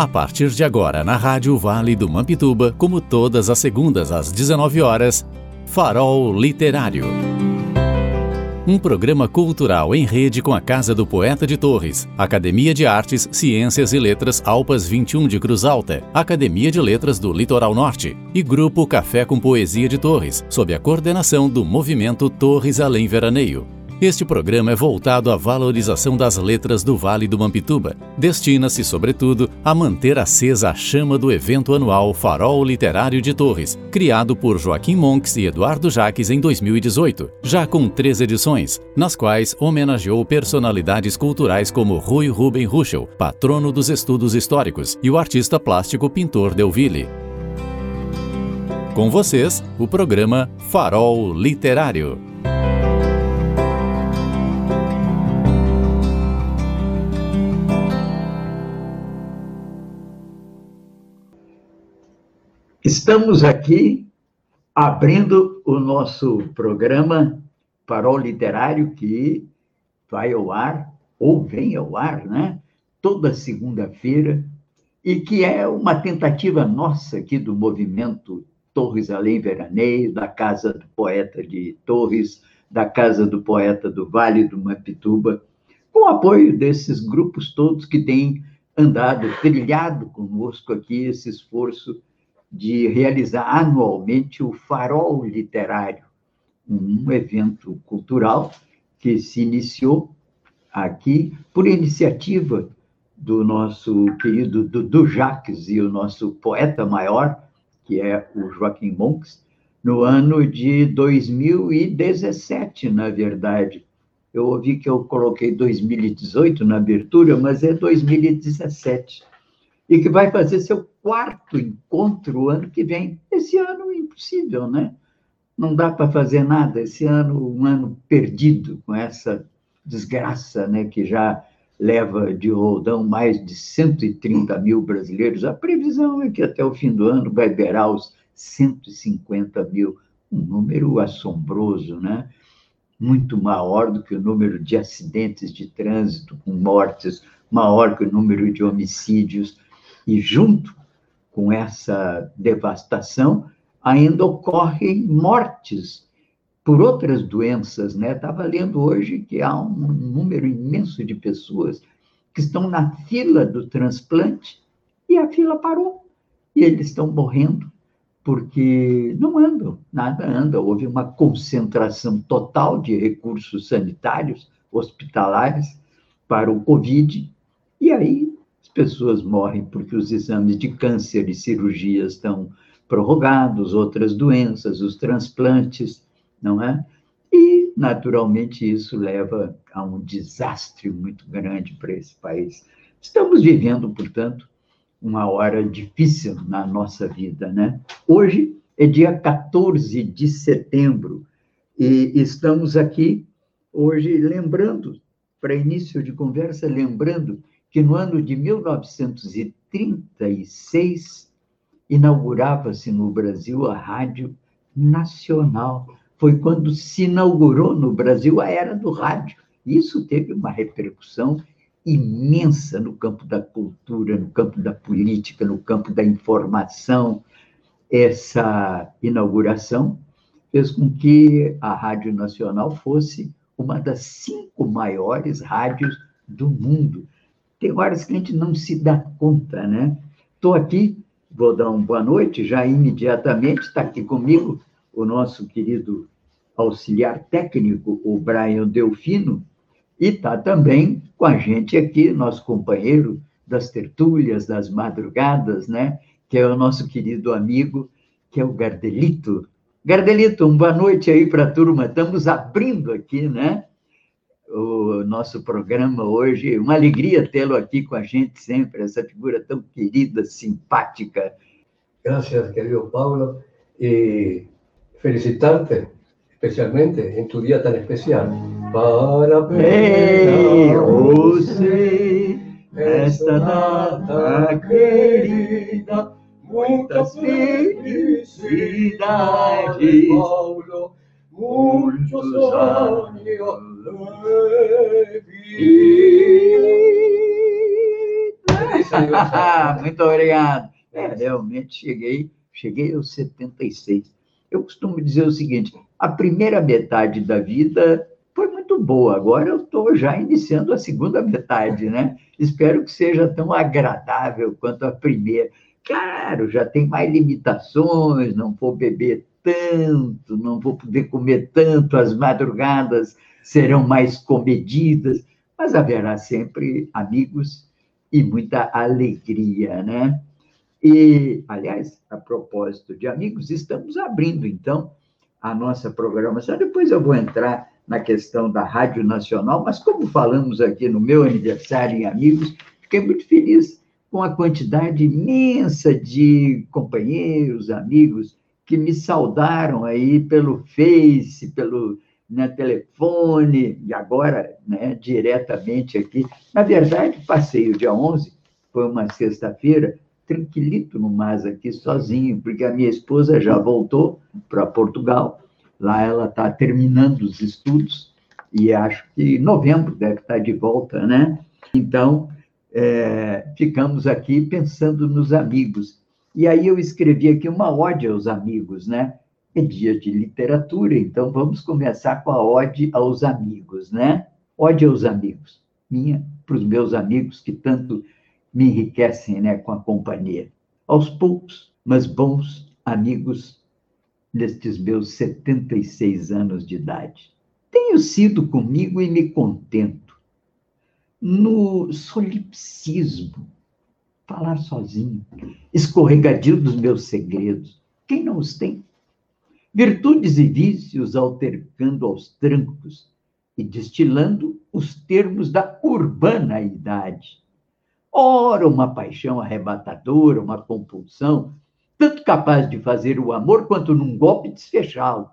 A partir de agora, na Rádio Vale do Mampituba, como todas as segundas às 19 horas, Farol Literário. Um programa cultural em rede com a Casa do Poeta de Torres, Academia de Artes, Ciências e Letras Alpas 21 de Cruz Alta, Academia de Letras do Litoral Norte e Grupo Café com Poesia de Torres, sob a coordenação do Movimento Torres Além Veraneio. Este programa é voltado à valorização das letras do Vale do Mampituba. Destina-se, sobretudo, a manter acesa a chama do evento anual Farol Literário de Torres, criado por Joaquim Monks e Eduardo Jaques em 2018, já com três edições, nas quais homenageou personalidades culturais como Rui Ruben Ruschel, patrono dos estudos históricos, e o artista plástico pintor Delville. Com vocês, o programa Farol Literário. Estamos aqui abrindo o nosso programa Farol Literário, que vai ao ar, ou vem ao ar, né? Toda segunda-feira, e que é uma tentativa nossa aqui do movimento Torres Além Veraneio, da Casa do Poeta de Torres, da Casa do Poeta do Vale do Mampituba, com o apoio desses grupos todos que têm andado, trilhado conosco aqui esse esforço de realizar anualmente o Farol Literário, um evento cultural que se iniciou aqui por iniciativa do nosso querido Dudu Jacques e o nosso poeta maior, que é o Joaquim Monks, no ano de 2017, na verdade. Eu ouvi que eu coloquei 2018 na abertura, mas é 2017 e que vai fazer seu quarto encontro ano que vem. Esse ano é impossível, né? Não dá para fazer nada. Esse ano, um ano perdido com essa desgraça, né? Que já leva de roldão mais de 130 mil brasileiros. A previsão é que até o fim do ano vai beirar os 150 mil. Um número assombroso, né? Muito maior do que o número de acidentes de trânsito com mortes, maior que o número de homicídios e junto com essa devastação, ainda ocorrem mortes por outras doenças, né? Estava lendo hoje que há um número imenso de pessoas que estão na fila do transplante e a fila parou e eles estão morrendo porque não andam, nada anda. Houve uma concentração total de recursos sanitários, hospitalares para o Covid e aí pessoas morrem porque os exames de câncer e cirurgias estão prorrogados, outras doenças, os transplantes, não é? E, naturalmente, isso leva a um desastre muito grande para esse país. Estamos vivendo, portanto, uma hora difícil na nossa vida, né? Hoje é dia 14 de setembro e estamos aqui hoje lembrando, para início de conversa, lembrando que no ano de 1936 inaugurava-se no Brasil a Rádio Nacional. Foi quando se inaugurou no Brasil a era do rádio. Isso teve uma repercussão imensa no campo da cultura, no campo da política, no campo da informação. Essa inauguração fez com que a Rádio Nacional fosse uma das cinco maiores rádios do mundo. Tem horas que a gente não se dá conta, né? Estou aqui, vou dar uma boa noite, já imediatamente está aqui comigo o nosso querido auxiliar técnico, o Brian Delfino, e está também com a gente aqui, nosso companheiro das tertúlias, das madrugadas, né? Que é o nosso querido amigo, que é o Gardelito. Gardelito, uma boa noite aí para a turma. Estamos abrindo aqui, né? O nosso programa hoje. Uma alegria tê-lo aqui com a gente sempre, essa figura tão querida, simpática. Gracias, querido Paulo, y felicitarte especialmente en tu día tan especial. Parabéns, você, esta data querida, muitas felicidades, Paulo, muitos anos Muito obrigado. É, realmente cheguei, cheguei aos 76. Eu costumo dizer o seguinte: a primeira metade da vida foi muito boa, agora eu estou já iniciando a segunda metade, né? Espero que seja tão agradável quanto a primeira. Claro, já tem mais limitações, não vou beber tanto, não vou poder comer tanto, as madrugadas serão mais comedidas, mas haverá sempre amigos e muita alegria, né? E, aliás, a propósito de amigos, estamos abrindo, então, a nossa programação. Depois eu vou entrar na questão da Rádio Nacional, mas como falamos aqui no meu aniversário em Amigos, fiquei muito feliz com a quantidade imensa de companheiros, amigos, que me saudaram aí pelo Face, pelo né, telefone, e agora né, diretamente aqui. Na verdade, passei o dia 11, foi uma sexta-feira, tranquilito no mas aqui, sozinho, porque a minha esposa já voltou para Portugal. Lá ela está terminando os estudos, e acho que em novembro deve estar tá de volta, né? Então, é, ficamos aqui pensando nos amigos. E aí eu escrevi aqui uma ode aos amigos, né? É dia de literatura, então vamos começar com a ode aos amigos, né? Ode aos amigos, minha, para os meus amigos que tanto me enriquecem, né, com a companhia. Aos poucos, mas bons amigos nestes meus 76 anos de idade. Tenho sido comigo e me contento. No solipsismo, falar sozinho, escorregadio dos meus segredos. Quem não os tem? Virtudes e vícios altercando aos trancos e destilando os termos da urbana idade. Ora, uma paixão arrebatadora, uma compulsão, tanto capaz de fazer o amor quanto num golpe desfechá-lo.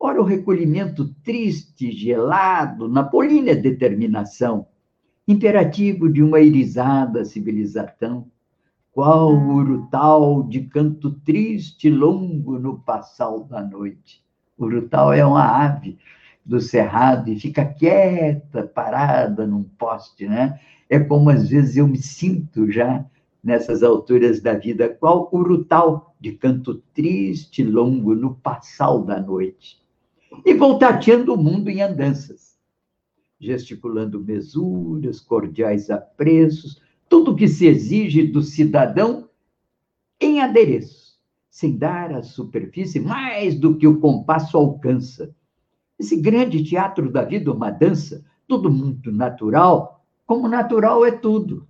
Ora, o recolhimento triste, gelado, na polínia determinação, imperativo de uma irisada civilização, qual urutau de canto triste longo no passal da noite. Urutau é uma ave do cerrado e fica quieta, parada num poste, né? É como às vezes eu me sinto já nessas alturas da vida, qual urutau de canto triste longo no passal da noite. E vou tateando o mundo em andanças gesticulando mesuras, cordiais apreços, tudo que se exige do cidadão em adereço, sem dar à superfície mais do que o compasso alcança. Esse grande teatro da vida, uma dança, tudo muito natural, como natural é tudo.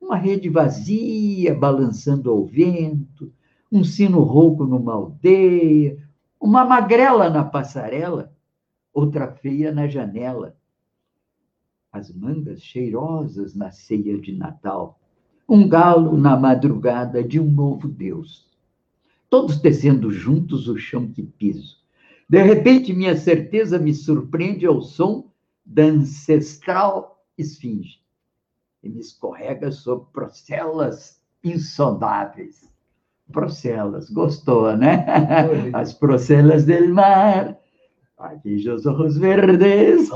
Uma rede vazia balançando ao vento, um sino rouco numa aldeia, uma magrela na passarela, outra feia na janela as mangas cheirosas na ceia de Natal, um galo na madrugada de um novo Deus. Todos descendo juntos o chão que piso. De repente, minha certeza me surpreende ao som da ancestral esfinge e me escorrega sobre procelas insondáveis. Procelas, gostou, né? As procelas del mar, aquellos ojos verdes.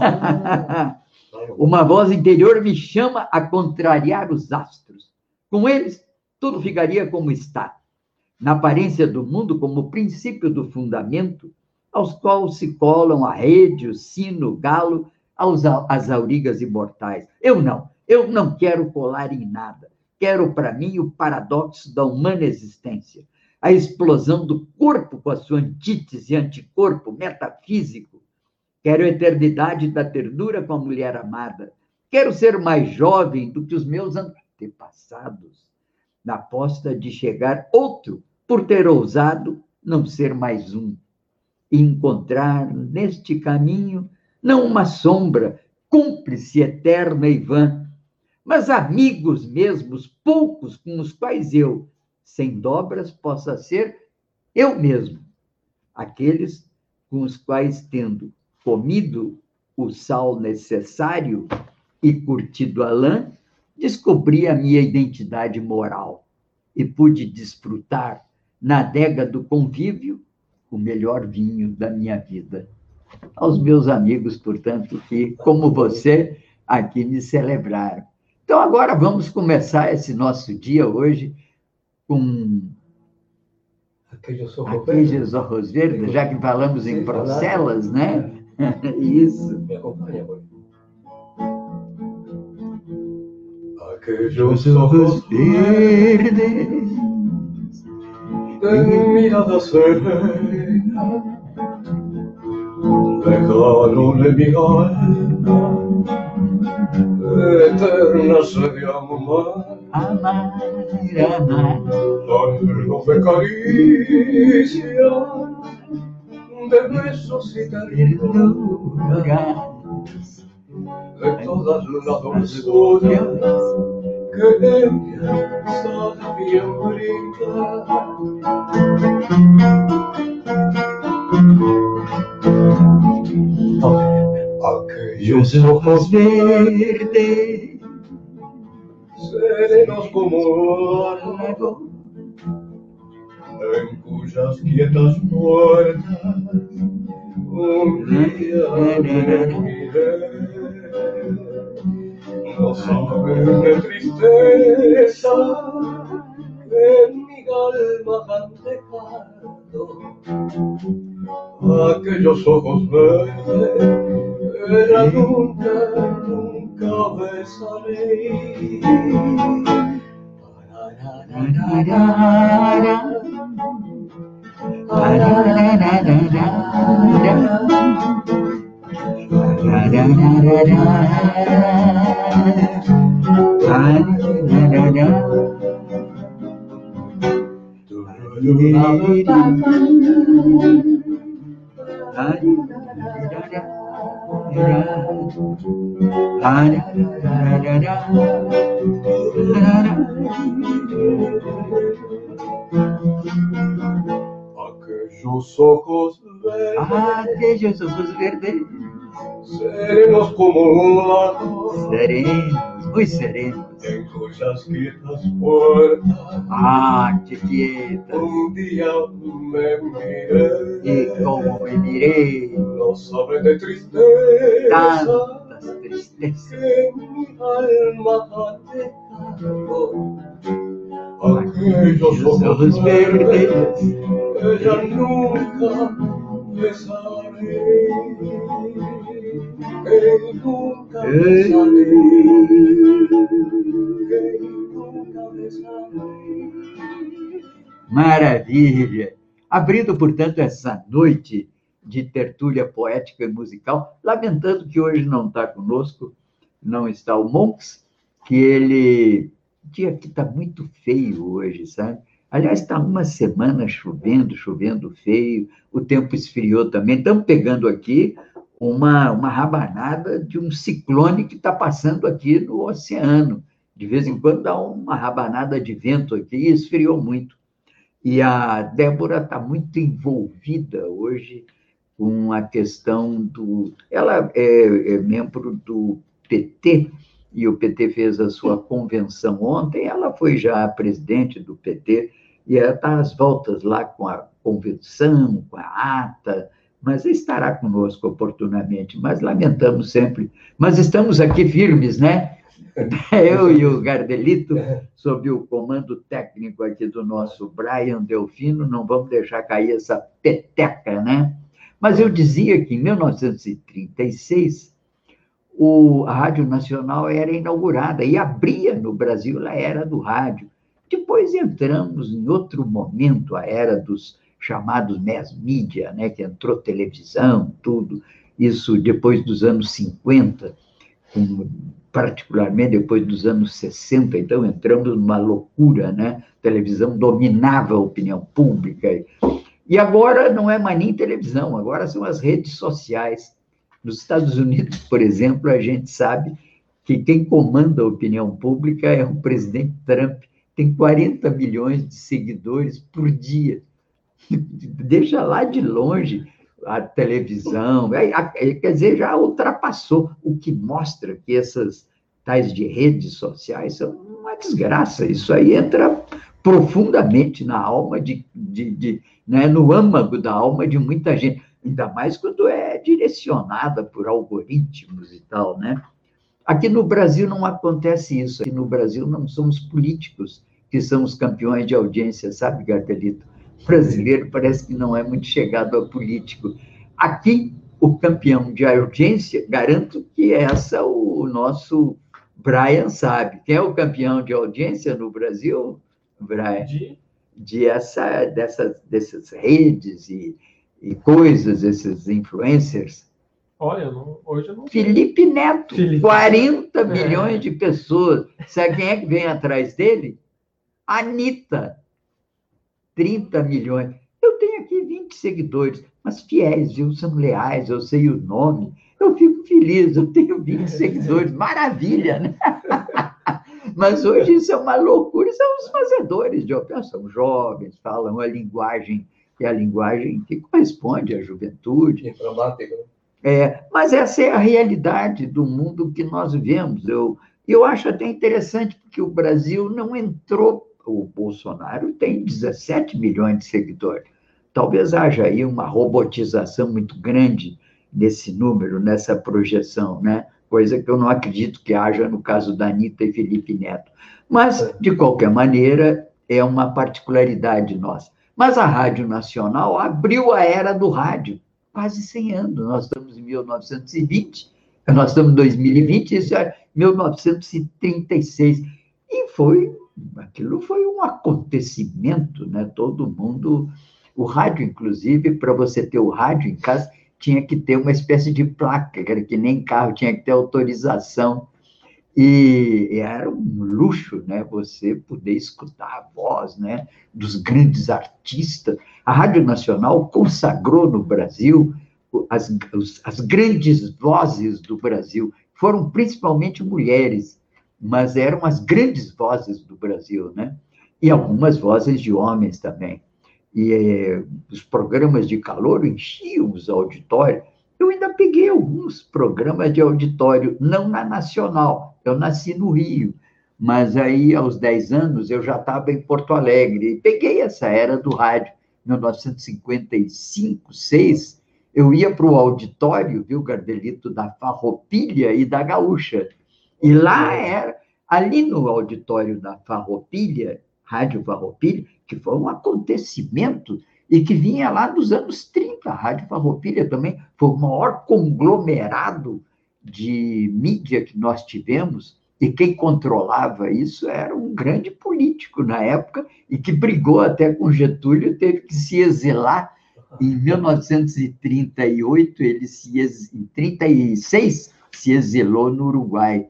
Uma voz interior me chama a contrariar os astros. Com eles, tudo ficaria como está. Na aparência do mundo, como princípio do fundamento, aos quais se colam a rede, o sino, o galo, aos, as aurigas imortais. Eu não, eu não quero colar em nada. Quero para mim o paradoxo da humana existência, a explosão do corpo com a sua antítese, anticorpo metafísico, Quero a eternidade da ternura com a mulher amada. Quero ser mais jovem do que os meus antepassados, na aposta de chegar outro, por ter ousado não ser mais um. E encontrar neste caminho não uma sombra, cúmplice eterna e vã, mas amigos mesmos, poucos com os quais eu, sem dobras, possa ser eu mesmo, aqueles com os quais, tendo comido o sal necessário e curtido a lã, descobri a minha identidade moral e pude desfrutar na adega do convívio o melhor vinho da minha vida. Aos meus amigos, portanto, que, como você, aqui me celebraram. Então, agora vamos começar esse nosso dia hoje com aqueles ojos verdes, já que falamos em Bruxelas, né? Isso. Me acompanha, Aquellos ojos verdes, de mirada serena, dejaron en mi alma eterna sed de amar. Amar, amar. Anhelos de caricia, de besos y ternuras, de todas las dulzuras que ella sabía brindar. Aquellos ojos verdes, serenos como algo, en cuyas quietas puertas un día me. No saben de tristeza en mi alma han dejado aquellos ojos verdes, ella nunca, nunca besaré. Tuhan Aquellos ojos verdes, aquellos ojos verdes, serenos como serenos, muy serenos cuyas quietas puertas. Ah, qué quietas. Un día me miré. Y como me miré. No sabe de tristeza. Tantas tristezas. Que mi alma ha dejado. Aquellos ojos verdes. Ella nunca besaré. Que nunca. Maravilha! Abrindo, portanto, essa noite de tertúlia poética e musical, lamentando que hoje não está conosco, não está o Monks, que ele. O dia aqui está muito feio hoje, sabe? Aliás, está uma semana chovendo, chovendo feio, o tempo esfriou também. Estamos pegando aqui uma, uma rabanada de um ciclone que está passando aqui no oceano. De vez em quando dá uma rabanada de vento aqui e esfriou muito. E a Débora está muito envolvida hoje com a questão do. Ela é, é, membro do PT, e o PT fez a sua convenção ontem. Ela foi já presidente do PT, e ela está às voltas lá com a convenção, com a ata, mas estará conosco oportunamente. Mas lamentamos sempre. Mas estamos aqui firmes, né? Eu e o Gardelito, sob o comando técnico aqui do nosso Brian Delfino, não vamos deixar cair essa peteca, né? Mas eu dizia que em 1936, o, a Rádio Nacional era inaugurada e abria no Brasil a era do rádio. Depois entramos em outro momento, a era dos chamados mass media, né, que entrou televisão, tudo, isso depois dos anos 50, com particularmente depois dos anos 60, então entramos numa loucura, né? Televisão dominava a opinião pública. E agora não é mais nem televisão, agora são as redes sociais. Nos Estados Unidos, por exemplo, a gente sabe que quem comanda a opinião pública é o presidente Trump, tem 40 milhões de seguidores por dia. Deixa lá de longe a televisão, quer dizer, já ultrapassou, o que mostra que essas tais de redes sociais são uma desgraça. Isso aí entra profundamente na alma de, de, de né, no âmago da alma de muita gente, ainda mais quando é direcionada por algoritmos e tal, né? Aqui no Brasil não acontece isso. Aqui no Brasil não somos políticos que somos campeões de audiência, sabe, Gardelito? Brasileiro parece que não é muito chegado a político. Aqui, o campeão de audiência, garanto que essa o nosso Brian sabe. Quem é o campeão de audiência no Brasil, Brian? De, de essa, dessas, dessas redes e, e coisas, esses influencers. Olha, não, hoje eu não Felipe Neto, Felipe. 40 é. milhões de pessoas. Sabe quem é que vem atrás dele? Anitta, 30 milhões. Eu tenho aqui 20 seguidores, mas fiéis, viu? São leais, eu sei o nome. Eu fico feliz, eu tenho 20 seguidores, maravilha, né? Mas hoje isso é uma loucura, são os fazedores de são jovens, falam a linguagem, que é a linguagem que corresponde à juventude. Informática. É, mas essa é a realidade do mundo que nós vivemos. Eu, eu acho até interessante, porque o Brasil não entrou, o Bolsonaro tem 17 milhões de seguidores. Talvez haja aí uma robotização muito grande nesse número, nessa projeção, né? coisa que eu não acredito que haja no caso da Anitta e Felipe Neto. Mas, de qualquer maneira, é uma particularidade nossa. Mas a Rádio Nacional abriu a era do rádio quase 100 anos. Nós estamos em 1920, nós estamos em 2020, isso é 1936. E foi, aquilo foi um acontecimento, né? Todo mundo, o rádio, inclusive, para você ter o rádio em casa, tinha que ter uma espécie de placa, que era que nem carro, tinha que ter autorização. E era um luxo, né? Você poder escutar a voz, né? Dos grandes artistas. A Rádio Nacional consagrou no Brasil as, as grandes vozes do Brasil. Foram principalmente mulheres, mas eram as grandes vozes do Brasil, né? E algumas vozes de homens também. E eh, os programas de calor enchiam os auditórios. Eu ainda peguei alguns programas de auditório, não na Nacional, eu nasci no Rio, mas aí aos 10 anos eu já estava em Porto Alegre e peguei essa era do rádio, 1955, 6, eu ia para o auditório, viu, Gardelito, da Farroupilha e da Gaúcha. E lá era, ali no auditório da Farroupilha, Rádio Farroupilha, que foi um acontecimento e que vinha lá dos anos 30. A Rádio Farroupilha também foi o maior conglomerado de mídia que nós tivemos, e quem controlava isso era um grande político na época, e que brigou até com Getúlio, teve que se exilar. Em 1938, ele se ex... em 36 se exilou no Uruguai.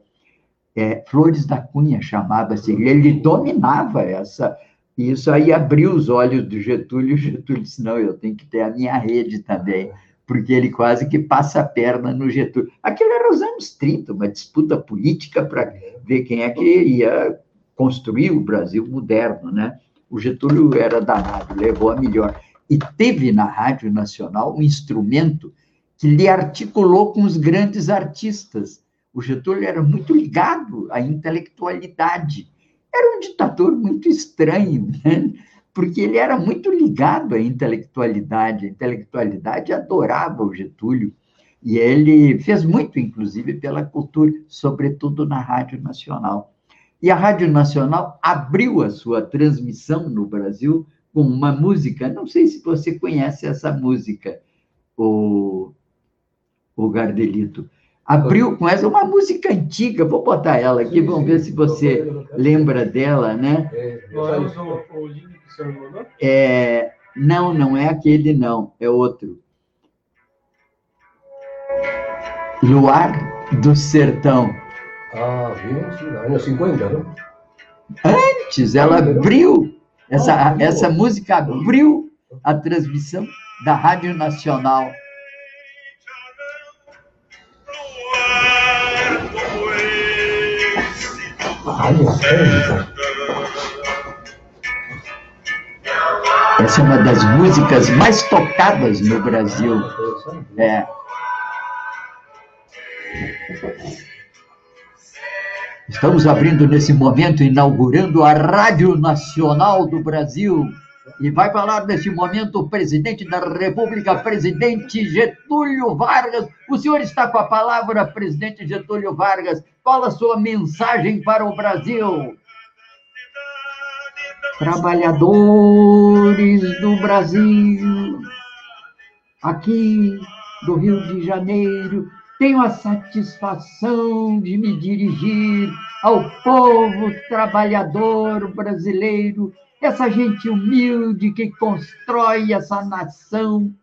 É, Flores da Cunha chamava-se, ele dominava essa. Isso aí abriu os olhos do Getúlio, e o Getúlio disse: não, eu tenho que ter a minha rede também porque ele quase que passa a perna no Getúlio. Aquilo era os anos 30, uma disputa política para ver quem é que ia construir o Brasil moderno, né? O Getúlio era danado, levou a melhor. E teve na Rádio Nacional um instrumento que lhe articulou com os grandes artistas. O Getúlio era muito ligado à intelectualidade. Era um ditador muito estranho, né? porque ele era muito ligado à intelectualidade. A intelectualidade adorava o Getúlio. E ele fez muito, inclusive, pela cultura, sobretudo na Rádio Nacional. E a Rádio Nacional abriu a sua transmissão no Brasil com uma música, não sei se você conhece essa música, o, o Gardelito. Abriu com essa uma música antiga, vou botar ela aqui, vamos ver se você lembra dela, né? É, o link é, não, não é aquele, não, é outro. Luar do Sertão. Ah, viu? Anos 50, não? Antes, ela abriu, essa, ah, essa música abriu a transmissão da Rádio Nacional. Rádio Essa é uma das músicas mais tocadas no Brasil. É. Estamos abrindo nesse momento, inaugurando a Rádio Nacional do Brasil. E vai falar nesse momento o presidente da República, presidente Getúlio Vargas. O senhor está com a palavra, presidente Getúlio Vargas. Qual a sua mensagem para o Brasil? Trabalhadores do Brasil, aqui do Rio de Janeiro, tenho a satisfação de me dirigir ao povo trabalhador brasileiro, essa gente humilde que constrói essa nação,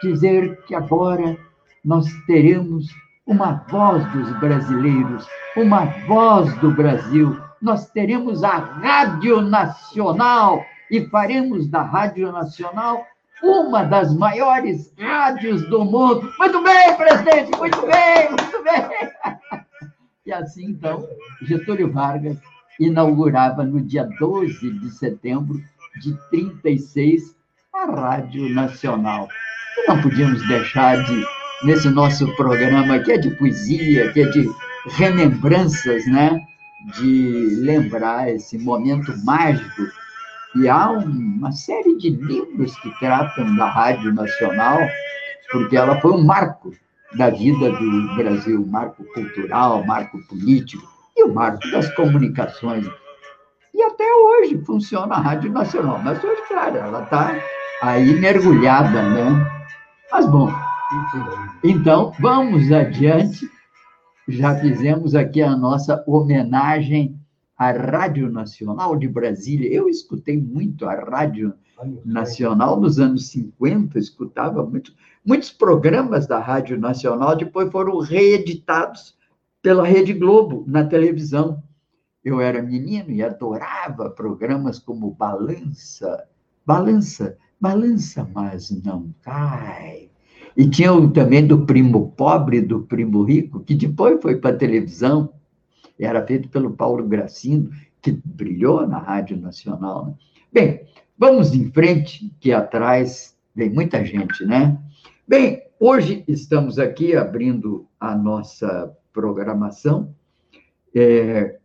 dizer que agora nós teremos uma voz dos brasileiros, uma voz do Brasil. Nós teremos a Rádio Nacional e faremos da Rádio Nacional uma das maiores rádios do mundo. Muito bem, presidente, muito bem, muito bem. E assim, então, Getúlio Vargas inaugurava no dia 12 de setembro de 36 a Rádio Nacional. E não podíamos deixar de, nesse nosso programa, que é de poesia, que é de remembranças, né? De lembrar esse momento mágico e há uma série de livros que tratam da Rádio Nacional, porque ela foi um marco da vida do Brasil, marco cultural, marco político e o marco das comunicações. E até hoje funciona a Rádio Nacional, mas hoje, claro, ela está aí mergulhada, né? Mas bom, então vamos adiante. Já fizemos aqui a nossa homenagem a Rádio Nacional de Brasília. Eu escutei muito a Rádio Nacional nos anos 50, escutava muito, muitos programas da Rádio Nacional, depois foram reeditados pela Rede Globo na televisão. Eu era menino e adorava programas como Balança, Balança, Balança, mas não cai. E tinha também do Primo Pobre, do Primo Rico, que depois foi para a televisão era feito pelo Paulo Gracindo, que brilhou na Rádio Nacional. Né? Bem, vamos em frente, que atrás vem muita gente, né? Bem, hoje estamos aqui abrindo a nossa programação é,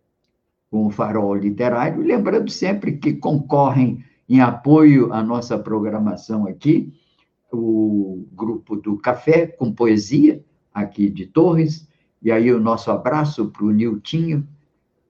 com o Farol Literário, lembrando sempre que concorrem em apoio à nossa programação aqui, o grupo do Café com Poesia, aqui de Torres, e aí o nosso abraço para o Niltinho,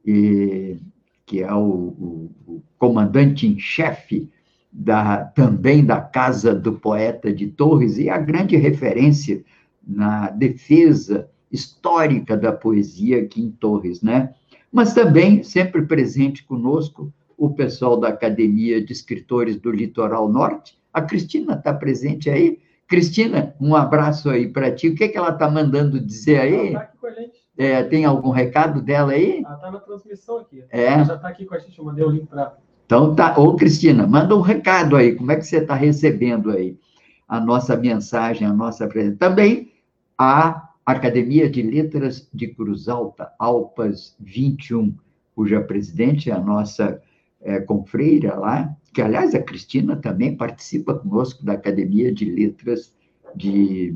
que é o, o, o comandante em chefe da, também da Casa do Poeta de Torres e a grande referência na defesa histórica da poesia aqui em Torres, né? Mas também sempre presente conosco o pessoal da Academia de Escritores do Litoral Norte. A Cristina está presente aí. Cristina, um abraço aí para ti. O que, é que ela está mandando dizer aí? Ela tá aqui com a gente. É, tem algum recado dela aí? Ela está na transmissão aqui. É. Ela já está aqui com a gente, eu mandei o link para Então tá. Ô, Cristina, manda um recado aí. Como é que você está recebendo aí a nossa mensagem, a nossa presença? Também a Academia de Letras de Cruz Alta, Alpas 21, cuja presidente é a nossa é, confreira lá, que, aliás, a Cristina também participa conosco da Academia de Letras de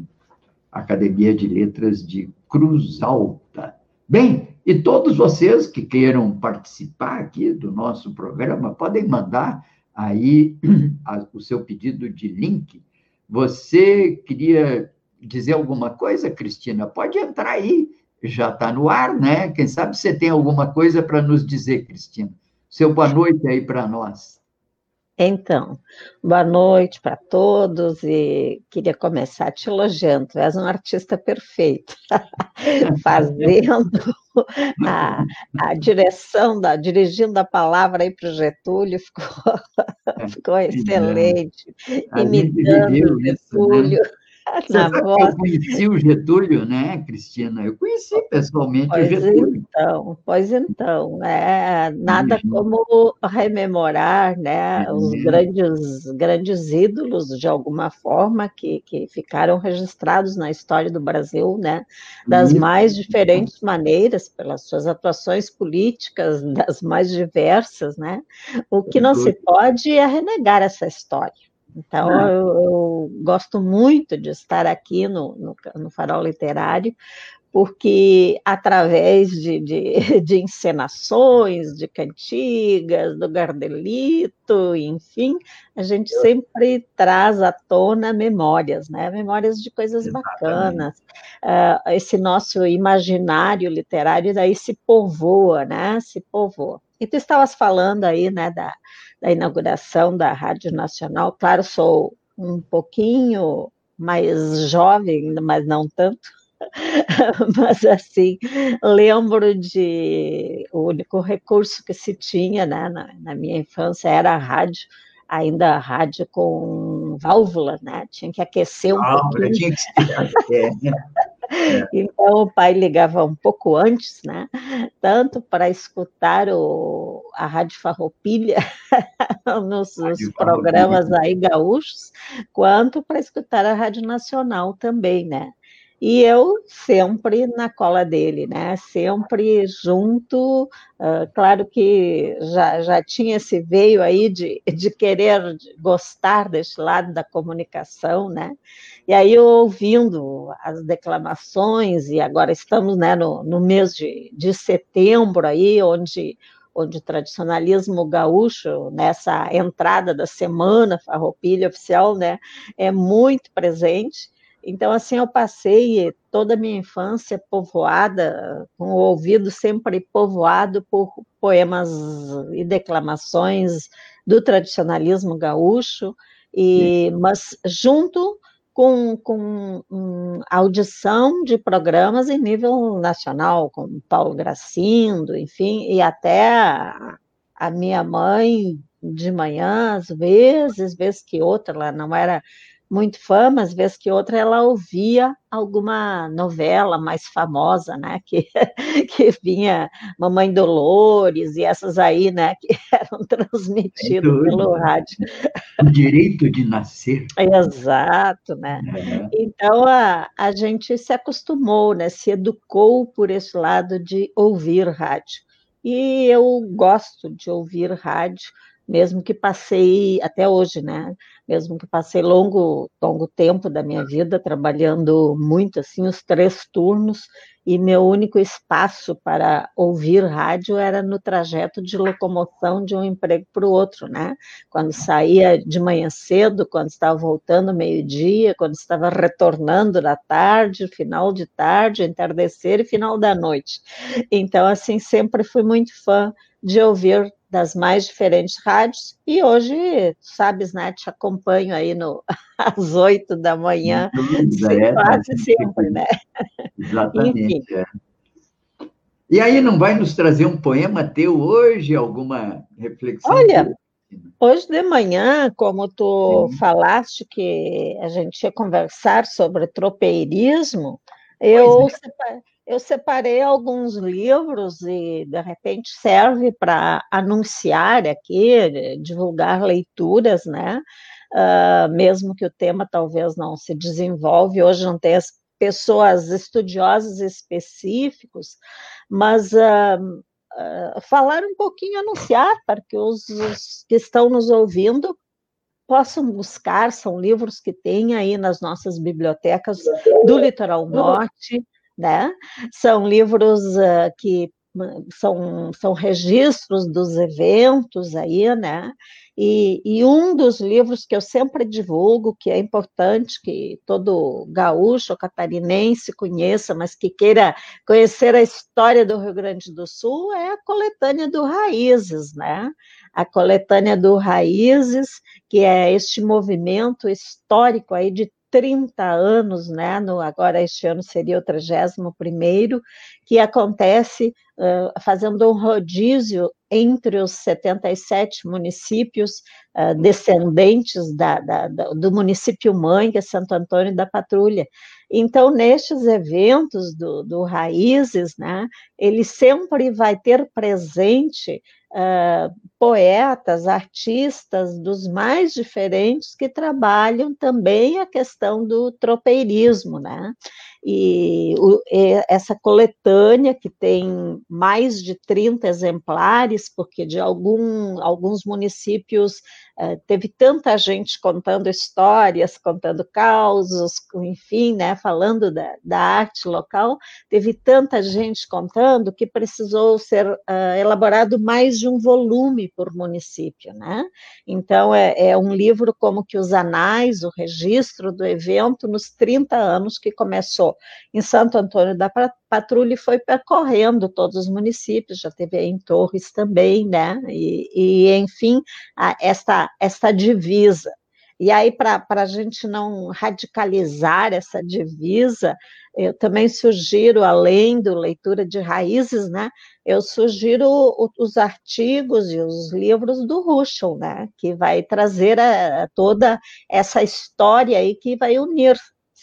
Academia de Letras de Cruz Alta. Bem, e todos vocês que queiram participar aqui do nosso programa, podem mandar aí o seu pedido de link. Você queria dizer alguma coisa, Cristina? Pode entrar aí, já está no ar, né? Quem sabe você tem alguma coisa para nos dizer, Cristina. Seu boa noite aí para nós. Então, boa noite para todos e queria começar te elogiando. Tu és um artista perfeito, fazendo a, a, direção, da, dirigindo a palavra aí para o Getúlio, ficou, ficou excelente, imitando o Getúlio. Isso, né? Na. Eu conheci o Getúlio, né, Cristina? Eu conheci pessoalmente pois o Getúlio. Então, pois então, é, nada como rememorar né, é os grandes, grandes ídolos, de alguma forma, que, que ficaram registrados na história do Brasil, né, das Isso. mais diferentes maneiras, pelas suas atuações políticas, das mais diversas, né? O que não se pode é renegar essa história Então, ah. eu, eu, gosto muito de estar aqui no, no, no Farol Literário, porque através de, de, de, encenações, de cantigas, do Gardelito, enfim, a gente sempre traz à tona memórias, né? Memórias de coisas Exatamente. bacanas. Uh, esse nosso imaginário literário daí se povoa, né? Se povoa. E tu estavas falando aí, né, da, da inauguração da Rádio Nacional. Claro, sou um pouquinho mais jovem, mas não tanto. Mas assim, lembro de o único recurso que se tinha né, na, na minha infância era a rádio, ainda a rádio com válvula, né? Tinha que aquecer um ah, pouquinho. Tinha que é, né? Então o pai ligava um pouco antes, né? Tanto para escutar o, a Rádio Farroupilha nos, nos programas aí gaúchos, quanto para escutar a Rádio Nacional também, né? E eu sempre na cola dele, né? Sempre junto. Uh, claro que já, já tinha esse veio aí de, de querer gostar desse lado da comunicação, né? E aí, ouvindo as declamações, e agora estamos né, no, no mês de, de setembro aí, onde onde o tradicionalismo gaúcho, nessa entrada da semana farroupilha oficial, né, é muito presente. Então, assim, eu passei toda a minha infância povoada, com o ouvido sempre povoado por poemas e declamações do tradicionalismo gaúcho, e, mas junto com, com um, audição de programas em nível nacional, como Paulo Gracindo, enfim, e até a, a minha mãe de manhã, às vezes, vez que outra, ela não era muito fã, mas vez que outra ela ouvia alguma novela mais famosa, né, que, que vinha Mamãe Dolores e essas aí, né, que eram transmitidas pelo rádio. O direito de nascer. Exato, né. É. Então a, a gente se acostumou, né, se educou por esse lado de ouvir rádio. E eu gosto de ouvir rádio, mesmo que passei até hoje, né? Mesmo que passei longo, longo tempo da minha vida trabalhando muito, assim, os três turnos, e meu único espaço para ouvir rádio era no trajeto de locomoção de um emprego para o outro, né? Quando saía de manhã cedo, quando estava voltando meio-dia, quando estava retornando da tarde, final de tarde, entardecer e final da noite. Então, assim, sempre fui muito fã de ouvir das mais diferentes rádios, e hoje, sabes, né, te acompanho aí no, às oito da manhã, é, quase sempre, né? Exatamente. É. E aí, não vai nos trazer um poema teu hoje, alguma reflexão? Olha, hoje de manhã, como tu Sim. falaste que a gente ia conversar sobre tropeirismo, eu é eu separei alguns livros e, de repente, serve para anunciar aqui, divulgar leituras, né? Uh, mesmo que o tema talvez não se desenvolve, hoje não tem as pessoas estudiosas específicos, mas uh, uh, falar um pouquinho, anunciar, para que os, os que estão nos ouvindo possam buscar, são livros que tem aí nas nossas bibliotecas do Litoral Norte, né? São livros uh, que são, são registros dos eventos aí, né? E, e, um dos livros que eu sempre divulgo, que é importante que todo gaúcho ou catarinense conheça, mas que queira conhecer a história do Rio Grande do Sul, é a coletânea do Raízes, né? A coletânea do Raízes, que é este movimento histórico aí de 30 anos, né? No, agora este ano seria o 31 que acontece uh, fazendo um rodízio entre os 77 municípios uh, descendentes da, da, da, do município mãe, que é Santo Antônio da Patrulha. Então, nestes eventos do, do Raízes, né, ele sempre vai ter presente uh, poetas, artistas dos mais diferentes que trabalham também a questão do tropeirismo, né? E, o, e essa coletânea, que tem mais de 30 exemplares, porque de algum, alguns municípios eh, teve tanta gente contando histórias, contando causos, enfim, né, falando da, da, arte local, teve tanta gente contando que precisou ser uh, elaborado mais de um volume por município, né? Então, é, é, um livro como que os anais, o registro do evento nos 30 anos que começou em Santo Antônio da Patrulha e foi percorrendo todos os municípios, já teve em Torres também, né? E, e enfim, a, esta essa divisa. E aí, para a gente não radicalizar essa divisa, eu também sugiro, além do leitura de raízes, né, eu sugiro os artigos e os livros do Ruschel, né, que vai trazer a, a toda essa história aí que vai unir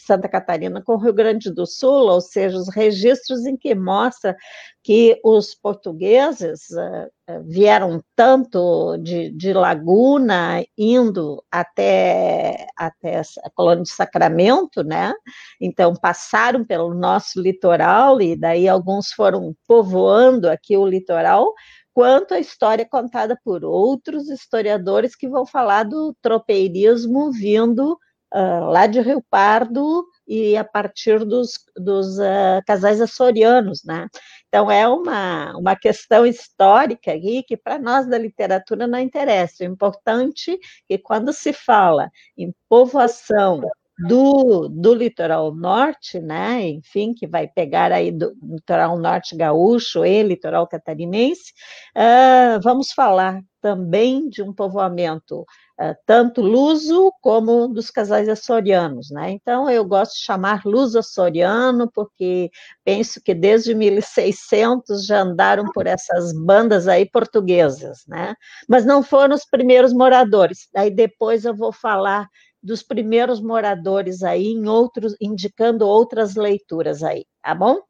Santa Catarina com o Rio Grande do Sul, ou seja, os registros em que mostra que os portugueses uh, vieram tanto de, de, Laguna, indo até, até a colônia de Sacramento, né? Então, passaram pelo nosso litoral, e daí alguns foram povoando aqui o litoral, quanto a história contada por outros historiadores que vão falar do tropeirismo vindo uh, lá de Rio Pardo e a partir dos, dos uh, casais açorianos, né? Então, é uma, uma questão histórica aqui que para nós da literatura não interessa. O importante é que quando se fala em povoação do, do litoral norte, né, enfim, que vai pegar aí do litoral norte gaúcho e litoral catarinense, uh, vamos falar também de um povoamento uh, tanto luso como dos casais açorianos, né? Então eu gosto de chamar luso açoriano porque penso que desde 1600 já andaram por essas bandas aí portuguesas, né? Mas não foram os primeiros moradores. Daí depois eu vou falar dos primeiros moradores aí, em outros, indicando outras leituras aí, tá bom?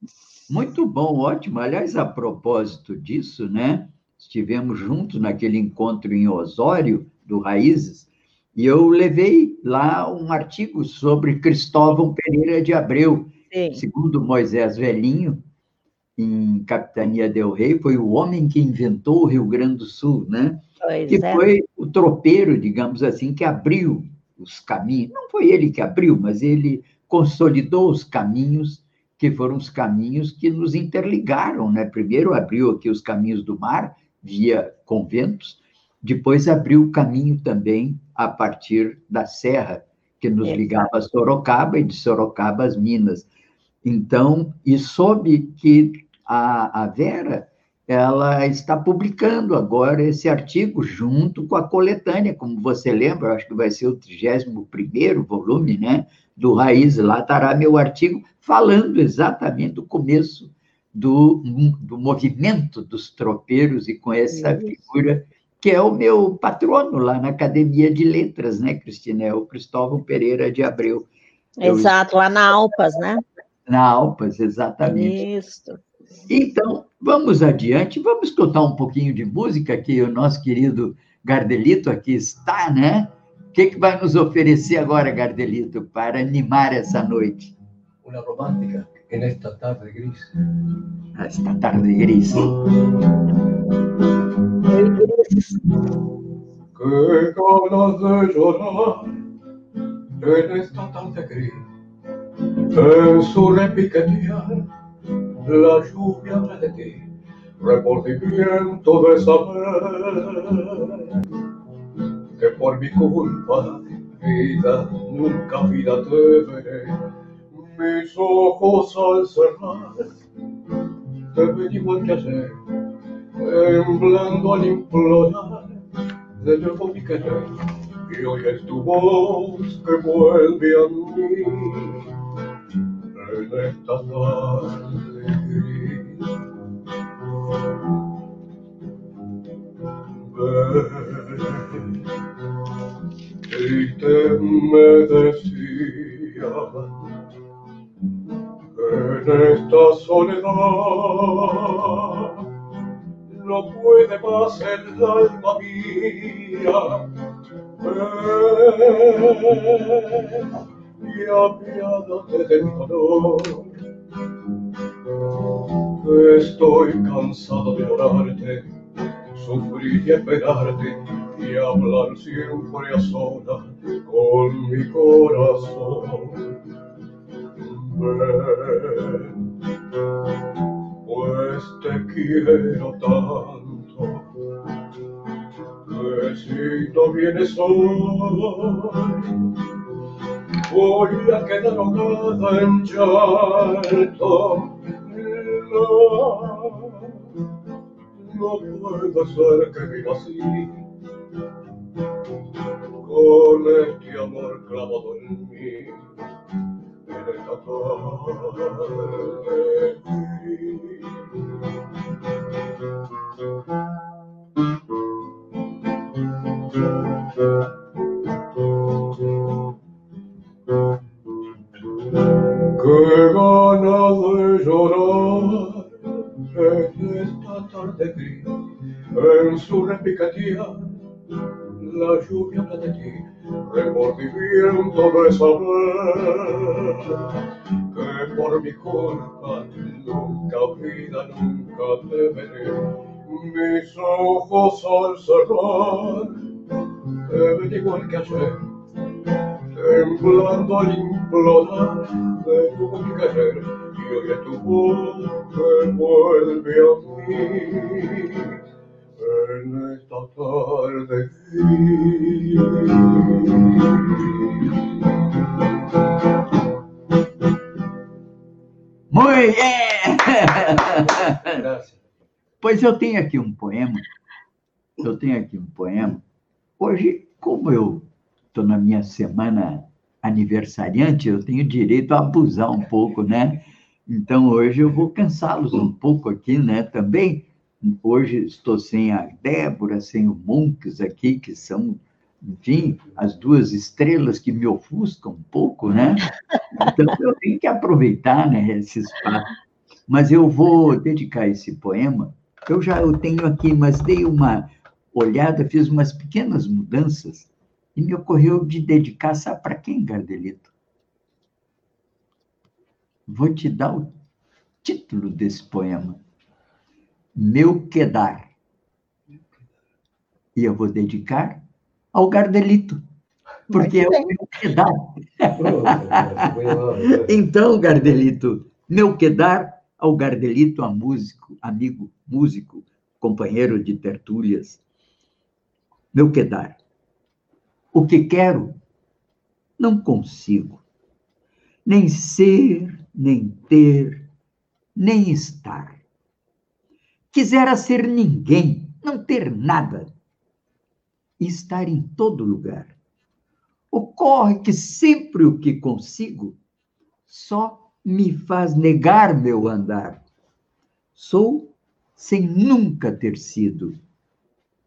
Muito bom, ótimo. Aliás, a propósito disso, né? Estivemos juntos naquele encontro em Osório, do Raízes, e eu levei lá um artigo sobre Cristóvão Pereira de Abreu, Sim. segundo Moisés Velhinho, em Capitania del Rei, foi o homem que inventou o Rio Grande do Sul, né? Pois que é. foi o tropeiro, digamos assim, que abriu os caminhos. Não foi ele que abriu, mas ele consolidou os caminhos que foram os caminhos que nos interligaram, né? Primeiro abriu aqui os caminhos do mar via conventos, depois abriu o caminho também a partir da serra que nos ligava a Sorocaba e de Sorocaba às Minas. Então, e soube que a, a Vera ela está publicando agora esse artigo junto com a coletânea, como você lembra, acho que vai ser o 31º volume, né, do Raiz, lá estará meu artigo falando exatamente do começo do, do movimento dos tropeiros e com essa figura que é o meu patrono lá na Academia de Letras, né, Cristina? É o Cristóvão Pereira de Abreu. Exato, Eu... lá na Alpas, né? Na Alpas, exatamente. Isso. Então, vamos adiante, vamos escutar um pouquinho de música que o nosso querido Gardelito aqui está, né? O que, que vai nos oferecer agora, Gardelito, para animar essa noite? Uma romântica, nesta tarde gris. Esta tarde gris. Que ganas de llorar en esta tarde gris, en su repiquetear la lluvia de ti, remordimiento de saber que por mi culpa, vida, nunca vida te veré. Mis ojos al cerrar, te ven igual que ayer, temblando al implorar de nuevo mi querer. Y hoy es tu voz que vuelve a mí en esta tarde. Triste me decía en esta soledad no puede más el alma mía. Ven y apiádate de mi dolor. Estoy cansado de orarte, sufrir y esperarte y hablar siempre a solas con mi corazón. Pues te quiero tanto, que si no vienes hoy, voy a quedar ahogada en llanto. No, no puede ser que viva así con este amor clavado en mí, Qué ganado de llorar en esta tarde, en su repicatía la lluvia habla de ti, remordimiento de saber que por mi culpa nunca vida, nunca te veré. Mis ojos al cerrar te ven igual que ayer, temblando al implorar de tu querer y oye tu voz que vuelve a mí en esta tarde Muy bien! Gracias. Pois eu tenho aqui um poema. Eu tenho aqui um poema. Hoje, como eu estou na minha semana aniversariante, eu tenho direito a abusar um pouco, né? Então, hoje eu vou cansá-los um pouco aqui, né? Também, hoje estou sem a Débora, sem o Monks aqui, que são, enfim, as duas estrelas que me ofuscam um pouco, né? Então, eu tenho que aproveitar né, esse espaço. Mas eu vou dedicar esse poema. Eu já eu tenho aqui, mas dei uma olhada, fiz umas pequenas mudanças e me ocorreu de dedicar, sabe para quem, Gardelito? Vou te dar o título desse poema. Meu Quedar. E eu vou dedicar ao Gardelito, porque é o meu quedar. Então, Gardelito, meu quedar ao Gardelito, a músico, amigo músico, companheiro de tertúlias. Meu quedar. O que quero, não consigo. Nem ser, nem ter, nem estar. Quisera ser ninguém, não ter nada. E estar em todo lugar. Ocorre que sempre o que consigo só me faz negar meu andar. Sou sem nunca ter sido.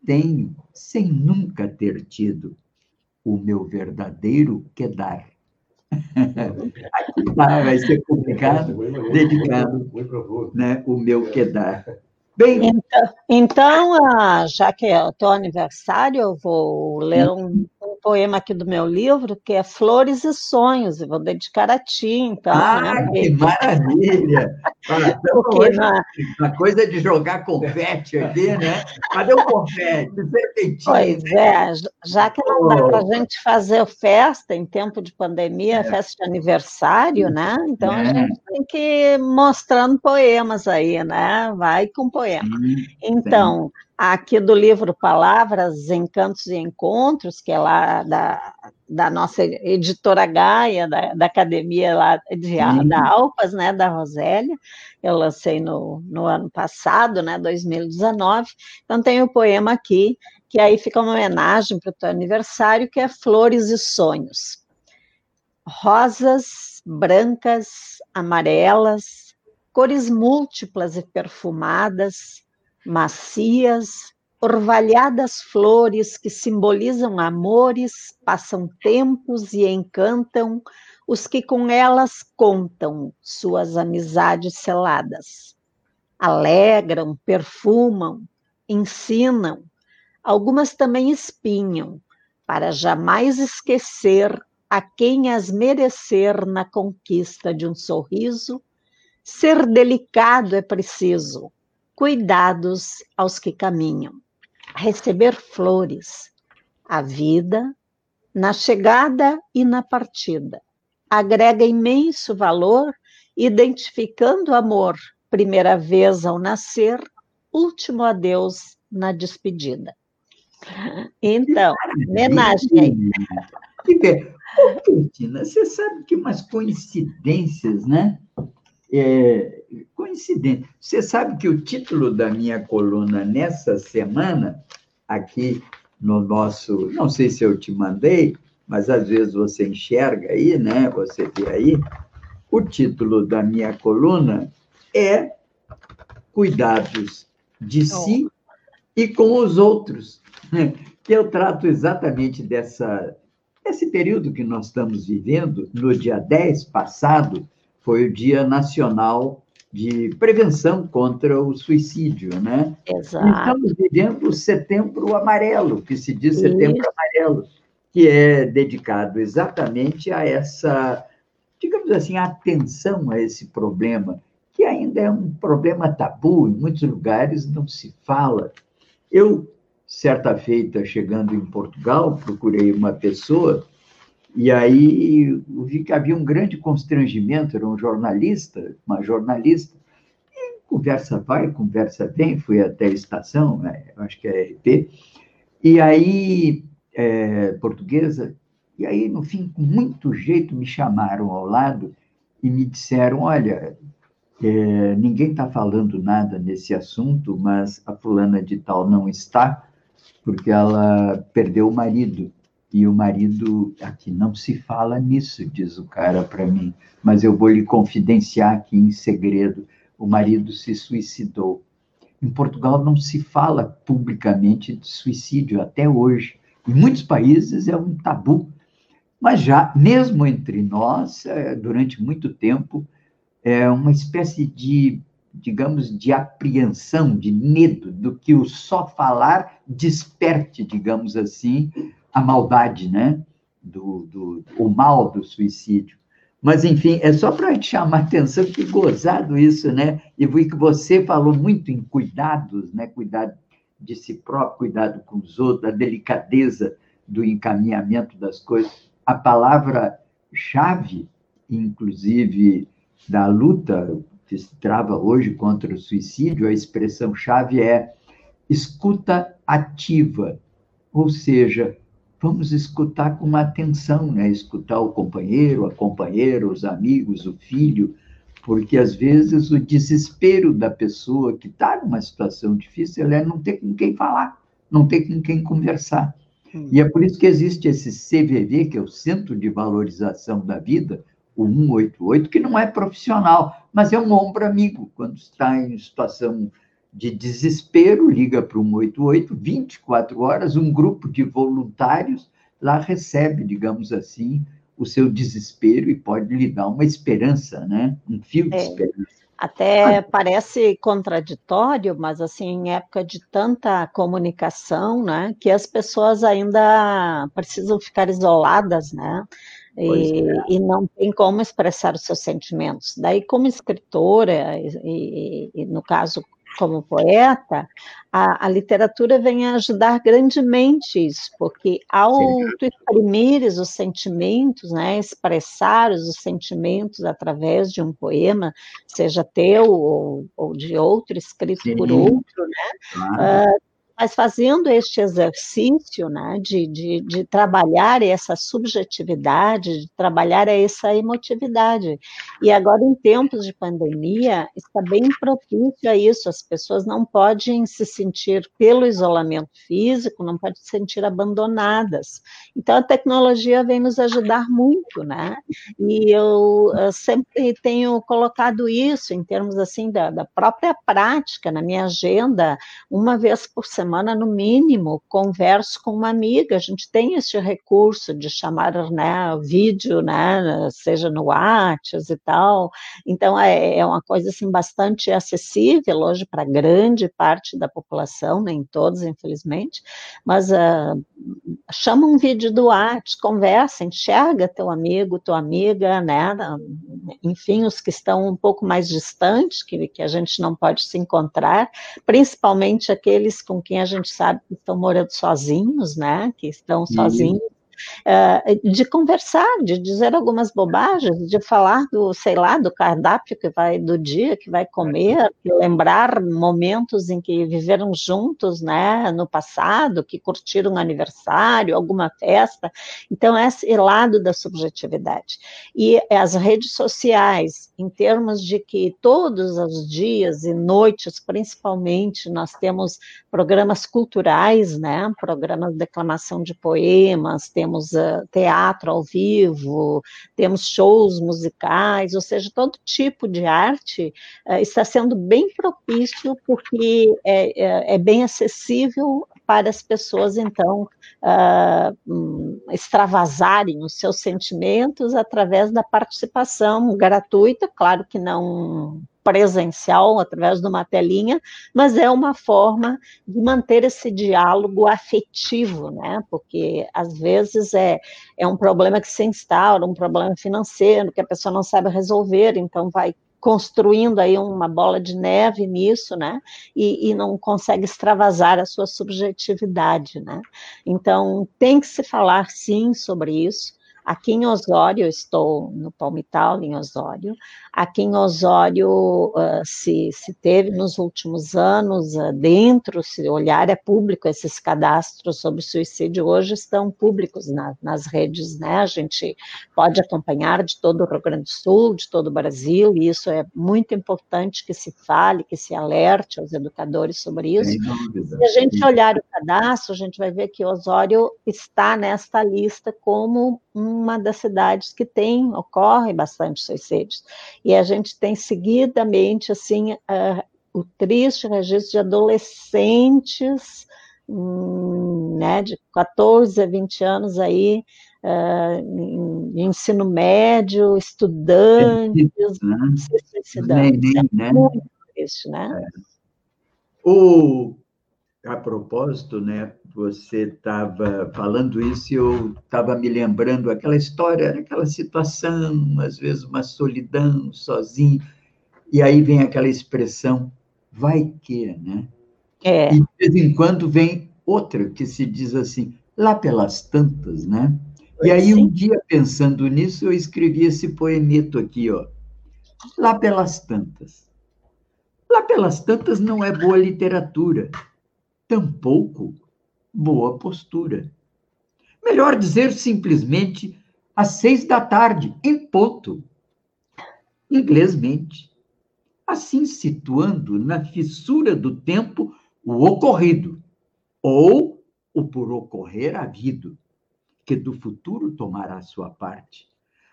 Tenho sem nunca ter tido o meu verdadeiro quedar. Aqui tá, vai ser complicado, dedicado, né, o meu quedar. Bem, Então, então, ah, já que é o teu aniversário, eu vou ler um, um poema aqui do meu livro, que é Flores e Sonhos, e vou dedicar a ti, então. ah, né? que maravilha! Então, Porque hoje, na- a coisa de jogar confete aqui, né? Cadê o confete? Serpentina. Pois é, j- já que não dá para a gente fazer festa em tempo de pandemia, festa de aniversário, né? Então a É. gente tem que ir mostrando poemas aí, né? Vai com poema. Hum, Então, aqui do livro Palavras, Encantos e Encontros, que é lá da, da nossa editora Gaia, da, da academia lá de, Sim. da Alpas, né, da Rosélia, eu lancei no, no ano passado, né, 2019, então tem o poema aqui, que aí fica uma homenagem para o teu aniversário, que é Flores e Sonhos. Rosas brancas, amarelas, cores múltiplas e perfumadas, macias, orvalhadas flores que simbolizam amores, passam tempos e encantam os que com elas contam suas amizades seladas. Alegram, perfumam, ensinam, algumas também espinham, para jamais esquecer a quem as merecer na conquista de um sorriso. Ser delicado é preciso, cuidados aos que caminham, receber flores, a vida, na chegada e na partida. Agrega imenso valor, identificando o amor, primeira vez ao nascer, último adeus na despedida. Então, homenagem. Ô, Cristina, você sabe que umas coincidências, né? É, coincidência. Você sabe que o título da minha coluna nessa semana, aqui no nosso, não sei se eu te mandei, mas às vezes você enxerga aí, né? Você vê aí. O título da minha coluna é Cuidados de si e com os outros, que eu trato exatamente dessa esse período que nós estamos vivendo, no dia 10 passado, foi o Dia Nacional de Prevenção contra o Suicídio, né? Exato. Estamos vivendo o Setembro Amarelo, que se diz Setembro Isso. Amarelo, que é dedicado exatamente a essa, digamos assim, atenção a esse problema, que ainda é um problema tabu, em muitos lugares não se fala. Eu certa feita, chegando em Portugal, procurei uma pessoa e aí vi que havia um grande constrangimento, era um jornalista, uma jornalista, e conversa vai, conversa vem, fui até a estação, né, acho que é RP, e aí, é, portuguesa, e aí, no fim, com muito jeito, me chamaram ao lado e me disseram, olha, é, ninguém está falando nada nesse assunto, mas a fulana de tal não está, porque ela perdeu o marido. E o marido, aqui não se fala nisso, diz o cara para mim, mas eu vou lhe confidenciar aqui em segredo: o marido se suicidou. Em Portugal não se fala publicamente de suicídio até hoje. Em muitos países é um tabu. Mas já, mesmo entre nós, é, durante muito tempo, é uma espécie de digamos, de apreensão, de medo do que o só falar desperte, digamos assim, a maldade, né? Do, do, o mal do suicídio. Mas, enfim, é só para te chamar a atenção, que gozado isso, né? E vi que você falou muito em cuidados, né? Cuidado de si próprio, cuidado com os outros, a delicadeza do encaminhamento das coisas. A palavra-chave, inclusive, da luta que se trava hoje contra o suicídio, a expressão-chave é escuta ativa, ou seja, vamos escutar com atenção, né? escutar o companheiro, a companheira, os amigos, o filho, porque às vezes o desespero da pessoa que está numa situação difícil é não ter com quem falar, não ter com quem conversar. Hum. E é por isso que existe esse CVV, que é o Centro de Valorização da Vida, o 188, que não é profissional, mas é um ombro amigo. Quando está em situação de desespero, liga para o 188, 24 horas, um grupo de voluntários lá recebe, digamos assim, o seu desespero e pode lhe dar uma esperança, né? Um fio de é. esperança. Até parece contraditório, mas assim, em época de tanta comunicação, né, que as pessoas ainda precisam ficar isoladas, né? E, é. e, não tem como expressar os seus sentimentos. Daí, como escritora, e, e no caso como poeta, a, a, literatura vem a ajudar grandemente isso, porque ao Sim. tu exprimires os sentimentos, né, expressar os sentimentos através de um poema, seja teu ou, ou de outro, escrito Sim. por outro, né, uh, mas fazendo este exercício né, de, de, de, trabalhar essa subjetividade, de trabalhar essa emotividade. E agora, em tempos de pandemia, está bem propício a isso. As pessoas não podem se sentir, pelo isolamento físico, não podem se sentir abandonadas. Então, a tecnologia vem nos ajudar muito, né? E eu, sempre tenho colocado isso em termos assim da, da própria prática na minha agenda, uma vez por semana semana, no mínimo, converso com uma amiga. A gente tem esse recurso de chamar né, vídeo, né, seja no WhatsApp e tal. Então, é, é uma coisa assim, bastante acessível hoje para grande parte da população, nem todos, infelizmente, mas uh, chama um vídeo do WhatsApp, conversa, enxerga teu amigo, tua amiga, né, enfim, os que estão um pouco mais distantes, que, que a gente não pode se encontrar, principalmente aqueles com quem a gente sabe que estão morando sozinhos, né, que estão sozinhos, de conversar, de dizer algumas bobagens, de falar do, sei lá, do cardápio que vai, do dia que vai comer, lembrar momentos em que viveram juntos, né, no passado, que curtiram um aniversário, alguma festa. Então, esse lado da subjetividade. E as redes sociais, em termos de que todos os dias e noites, principalmente, nós temos programas culturais, né, programas de declamação de poemas, temos temos uh, teatro ao vivo, temos shows musicais, ou seja, todo tipo de arte uh, está sendo bem propício porque é, é, é, bem acessível para as pessoas, então, uh, extravasarem os seus sentimentos através da participação gratuita, claro que não presencial, através de uma telinha, mas é uma forma de manter esse diálogo afetivo, né? Porque às vezes é, é um problema que se instaura, um problema financeiro que a pessoa não sabe resolver, então vai construindo aí uma bola de neve nisso, né? E, e, não consegue extravasar a sua subjetividade, né? Então tem que se falar sim sobre isso. Aqui em Osório, eu estou no Palmital, em Osório. Aqui em Osório uh, se, se teve nos últimos anos, uh, dentro, se olhar é público, esses cadastros sobre suicídio hoje estão públicos na, nas redes, né? A gente pode acompanhar de todo o Rio Grande do Sul, de todo o Brasil, e isso é muito importante que se fale, que se alerte aos educadores sobre isso. Se a gente olhar o cadastro, a gente vai ver que Osório está nesta lista como uma das cidades que tem, ocorre bastante suicídios. E a gente tem seguidamente, assim, o triste registro de adolescentes, hum, né, de 14 a 20 anos aí, uh, em, ensino médio, estudantes, né? se suicidando. É né? muito triste, né? É. O, a propósito, né, você estava falando isso e eu estava me lembrando aquela história, aquela situação, às vezes uma solidão, sozinho, e aí vem aquela expressão, vai que, né? É. E de vez em quando vem outra que se diz assim, lá pelas tantas, né? E aí, um dia, pensando nisso, eu escrevi esse poemeto aqui, ó. Lá pelas tantas. Lá pelas tantas não é boa literatura tampouco boa postura. Melhor dizer simplesmente às seis da tarde, em ponto. Inglesmente. Assim situando na fissura do tempo o ocorrido, ou o por ocorrer havido, que do futuro tomará sua parte,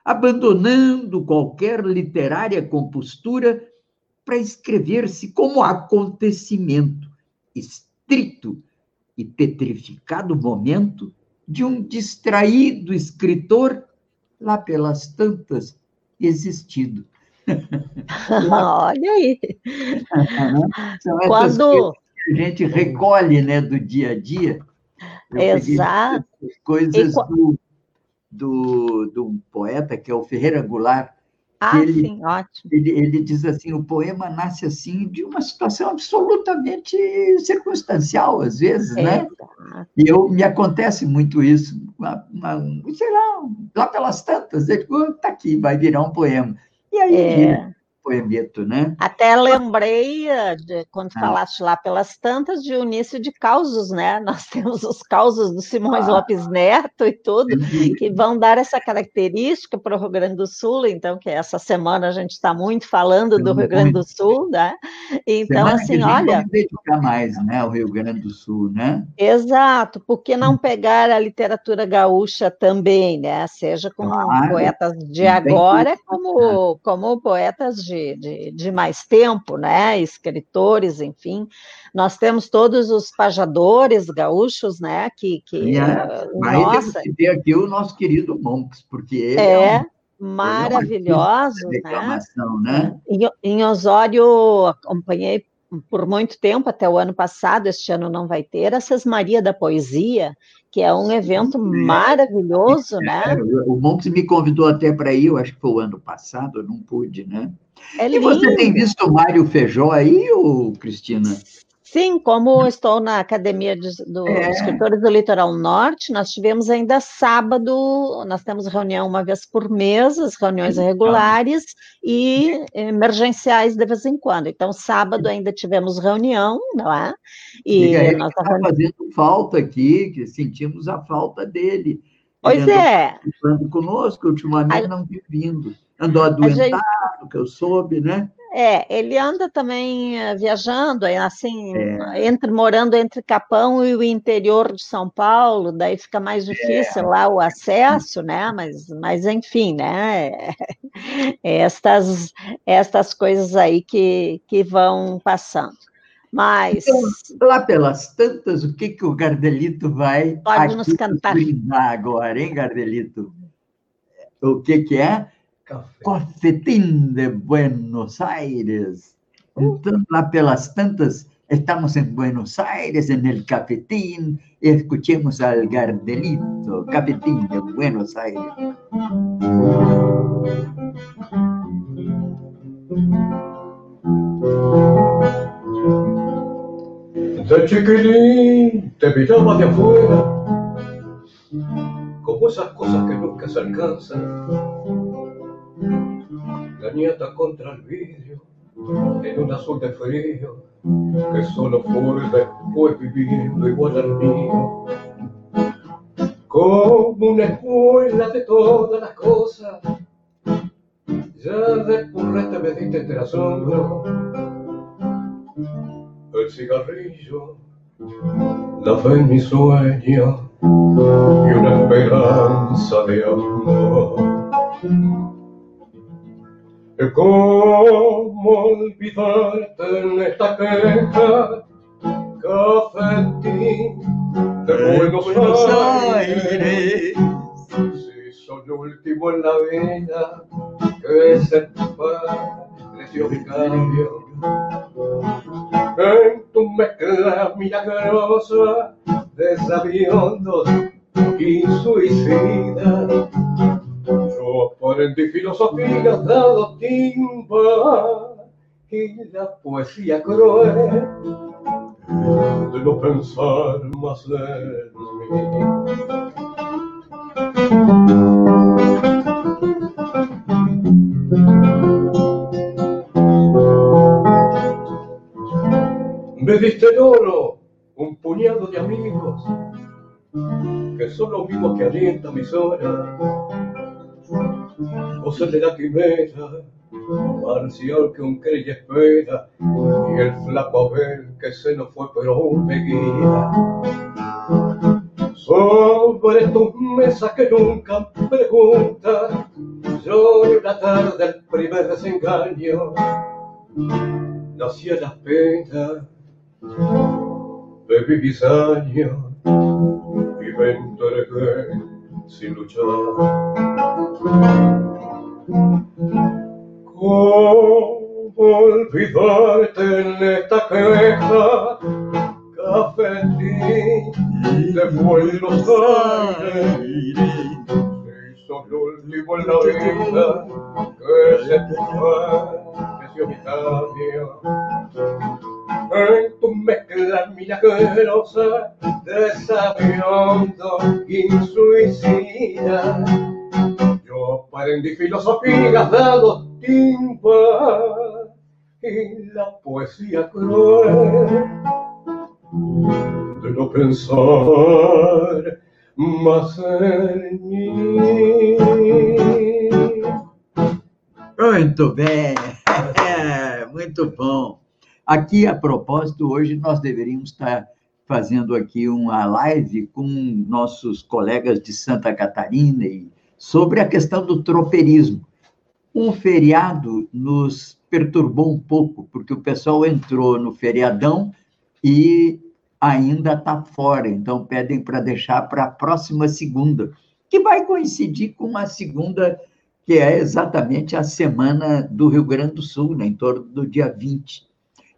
abandonando qualquer literária compostura para escrever-se como acontecimento estrito e petrificado momento de um distraído escritor lá pelas tantas existido. Olha aí. São essas Quando... que a gente recolhe né, do dia a dia. Exato. Coisas do, do, do poeta, que é o Ferreira Goulart, ah, ele, sim, ótimo. Ele, ele, diz assim: o poema nasce assim de uma situação absolutamente circunstancial, às vezes, é, né? E eu, me acontece muito isso, uma, uma, sei lá, lá pelas tantas, ele está aqui, vai virar um poema. E aí, é poemeto, né? Até lembrei, eh, de, quando ah. falaste lá pelas tantas, de início de causos, né? Nós temos os causos do Simões ah. Lopes Neto e tudo, que vão dar essa característica para o Rio Grande do Sul, então, que essa semana a gente está muito falando do Rio Grande do Sul, né? Então, semana assim, olha... Vamos dedicar mais, né, ao Rio Grande do Sul, né? Exato, por que não hum. pegar a literatura gaúcha também, né? Seja com claro. poetas de agora, como, como poetas de de, de, de, mais tempo, né? Escritores, enfim. Nós temos todos os pajadores gaúchos, né? Que, que é, nossa. Aí ter aqui o nosso querido Monks, porque ele é, é um, maravilhosos, é né? né? Em, em Osório, acompanhei por muito tempo, até o ano passado, este ano não vai ter, a Sesmaria da Poesia, que é um evento maravilhoso, né? é, né? O Monks me convidou até para ir, eu acho que foi o ano passado, eu não pude, né? É e você tem visto o Mário Feijó aí, ou Cristina? Sim, como estou na Academia de, do é. Escritores do Litoral Norte, nós tivemos ainda sábado, nós temos reunião uma vez por mês, as reuniões regulares e emergenciais de vez em quando. Então, sábado ainda tivemos reunião, não é? E nós está fazendo falta aqui, que sentimos a falta dele. Pois é. Conosco, ultimamente a... não tem vindo. Andou adoentado, gente... que eu soube, né? É, ele anda também uh, viajando, assim, é. entre morando entre Capão e o interior de São Paulo, daí fica mais difícil é. lá o acesso, né? Mas, mas enfim, né? estas, estas coisas aí que, que vão passando. Mas. Então, lá pelas tantas, o que, que o Gardelito vai Pode nos cantar. agora, hein, Gardelito? O que, que é? Cafetín de Buenos Aires. Entonces, lá pelas tantas, estamos en Buenos Aires, en el cafetín, y escuchemos al Gardelito, cafetín de Buenos Aires. De chiquilín te miraba de afuera, como esas cosas que nunca se alcanzan contra el vidrio, en un azul de frío, que solo fue después viviendo igual al mío. Como una escuela de todas las cosas, ya de purrete me diste el asombro, el cigarrillo, la fe en mi sueño y una esperanza de amor. ¿Cómo olvidarte en esta queja? Cafetín de Buenos, Buenos Aires. Si soy último en la vida, que se pareció mi cambio. En tu mezcla milagrosa de sabiondos y suicida aprendí filosofía dado timba y la poesía cruel de no pensar más en mí. Me diste el oro, un puñado de amigos, que son los mismos que alientan mis horas de la quimera, marcial que un crey espera, y el flaco Abel que se nos fue pero me guía. Sobre tus mesas que nunca preguntan, lloro la tarde el primer desengaño, nací a las penas, bebí mis años y me entregué sin luchar. ¿Cómo olvidarte en esta queja? Cafetín de Buenos Aires. Si sos lo último en la vida que se te fue, que se mi cambio. En tu mezcla milagrosa de sabiondo y suicida yo aprendí filosofía dado timba y la cruel de no pensar más en mí. Muito bem, muito bom. Aqui, a propósito, hoje nós deveríamos estar fazendo aqui uma live com nossos colegas de Santa Catarina e sobre a questão do tropeirismo. O feriado nos perturbou um pouco, porque o pessoal entrou no feriadão e ainda está fora, então pedem para deixar para a próxima segunda, que vai coincidir com uma segunda que é exatamente a semana do Rio Grande do Sul, né, em torno do dia 20.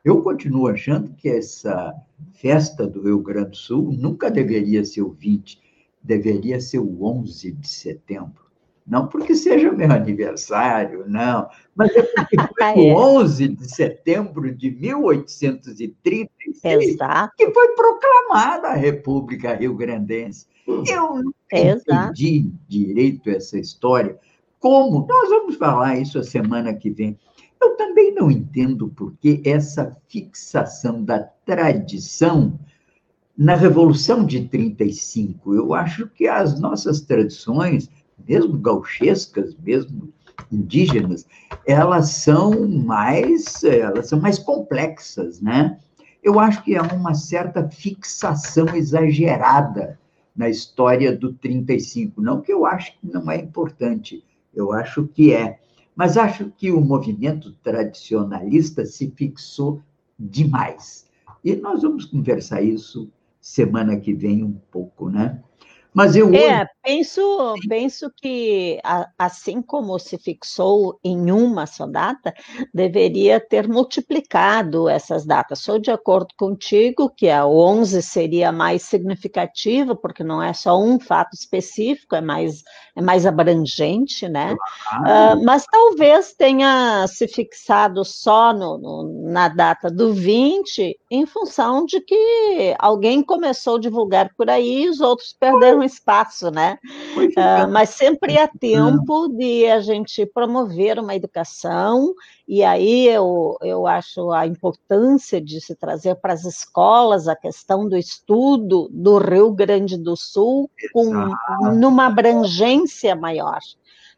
Eu continuo achando que essa festa do Rio Grande do Sul nunca deveria ser o 20, deveria ser o 11 de setembro. Não porque seja meu aniversário, não, mas é porque foi o 11 é. de setembro de 1836 Exato. que foi proclamada a República Rio-Grandense. Eu não entendi direito essa história. Como? Nós vamos falar isso a semana que vem. Eu também não entendo por que essa fixação da tradição na Revolução de 35. Eu acho que as nossas tradições mesmo gauchescas, mesmo indígenas, elas são mais, elas são mais complexas, né? Eu acho que há uma certa fixação exagerada na história do 35, não que eu acho que não é importante, eu acho que é, mas acho que o movimento tradicionalista se fixou demais. E nós vamos conversar isso semana que vem um pouco, né? Mas eu é, penso, penso que assim como se fixou em uma só data, deveria ter multiplicado essas datas. Sou de acordo contigo que a 11 seria mais significativa, porque não é só um fato específico, é mais, é mais abrangente, né? Ah. Uh, mas talvez tenha se fixado só no, no, na data do 20, em função de que alguém começou a divulgar por aí e os outros perderam espaço, né? Uh, mas sempre há tempo de a gente promover uma educação, e aí eu, eu acho a importância de se trazer para as escolas a questão do estudo do Rio Grande do Sul com, numa abrangência maior.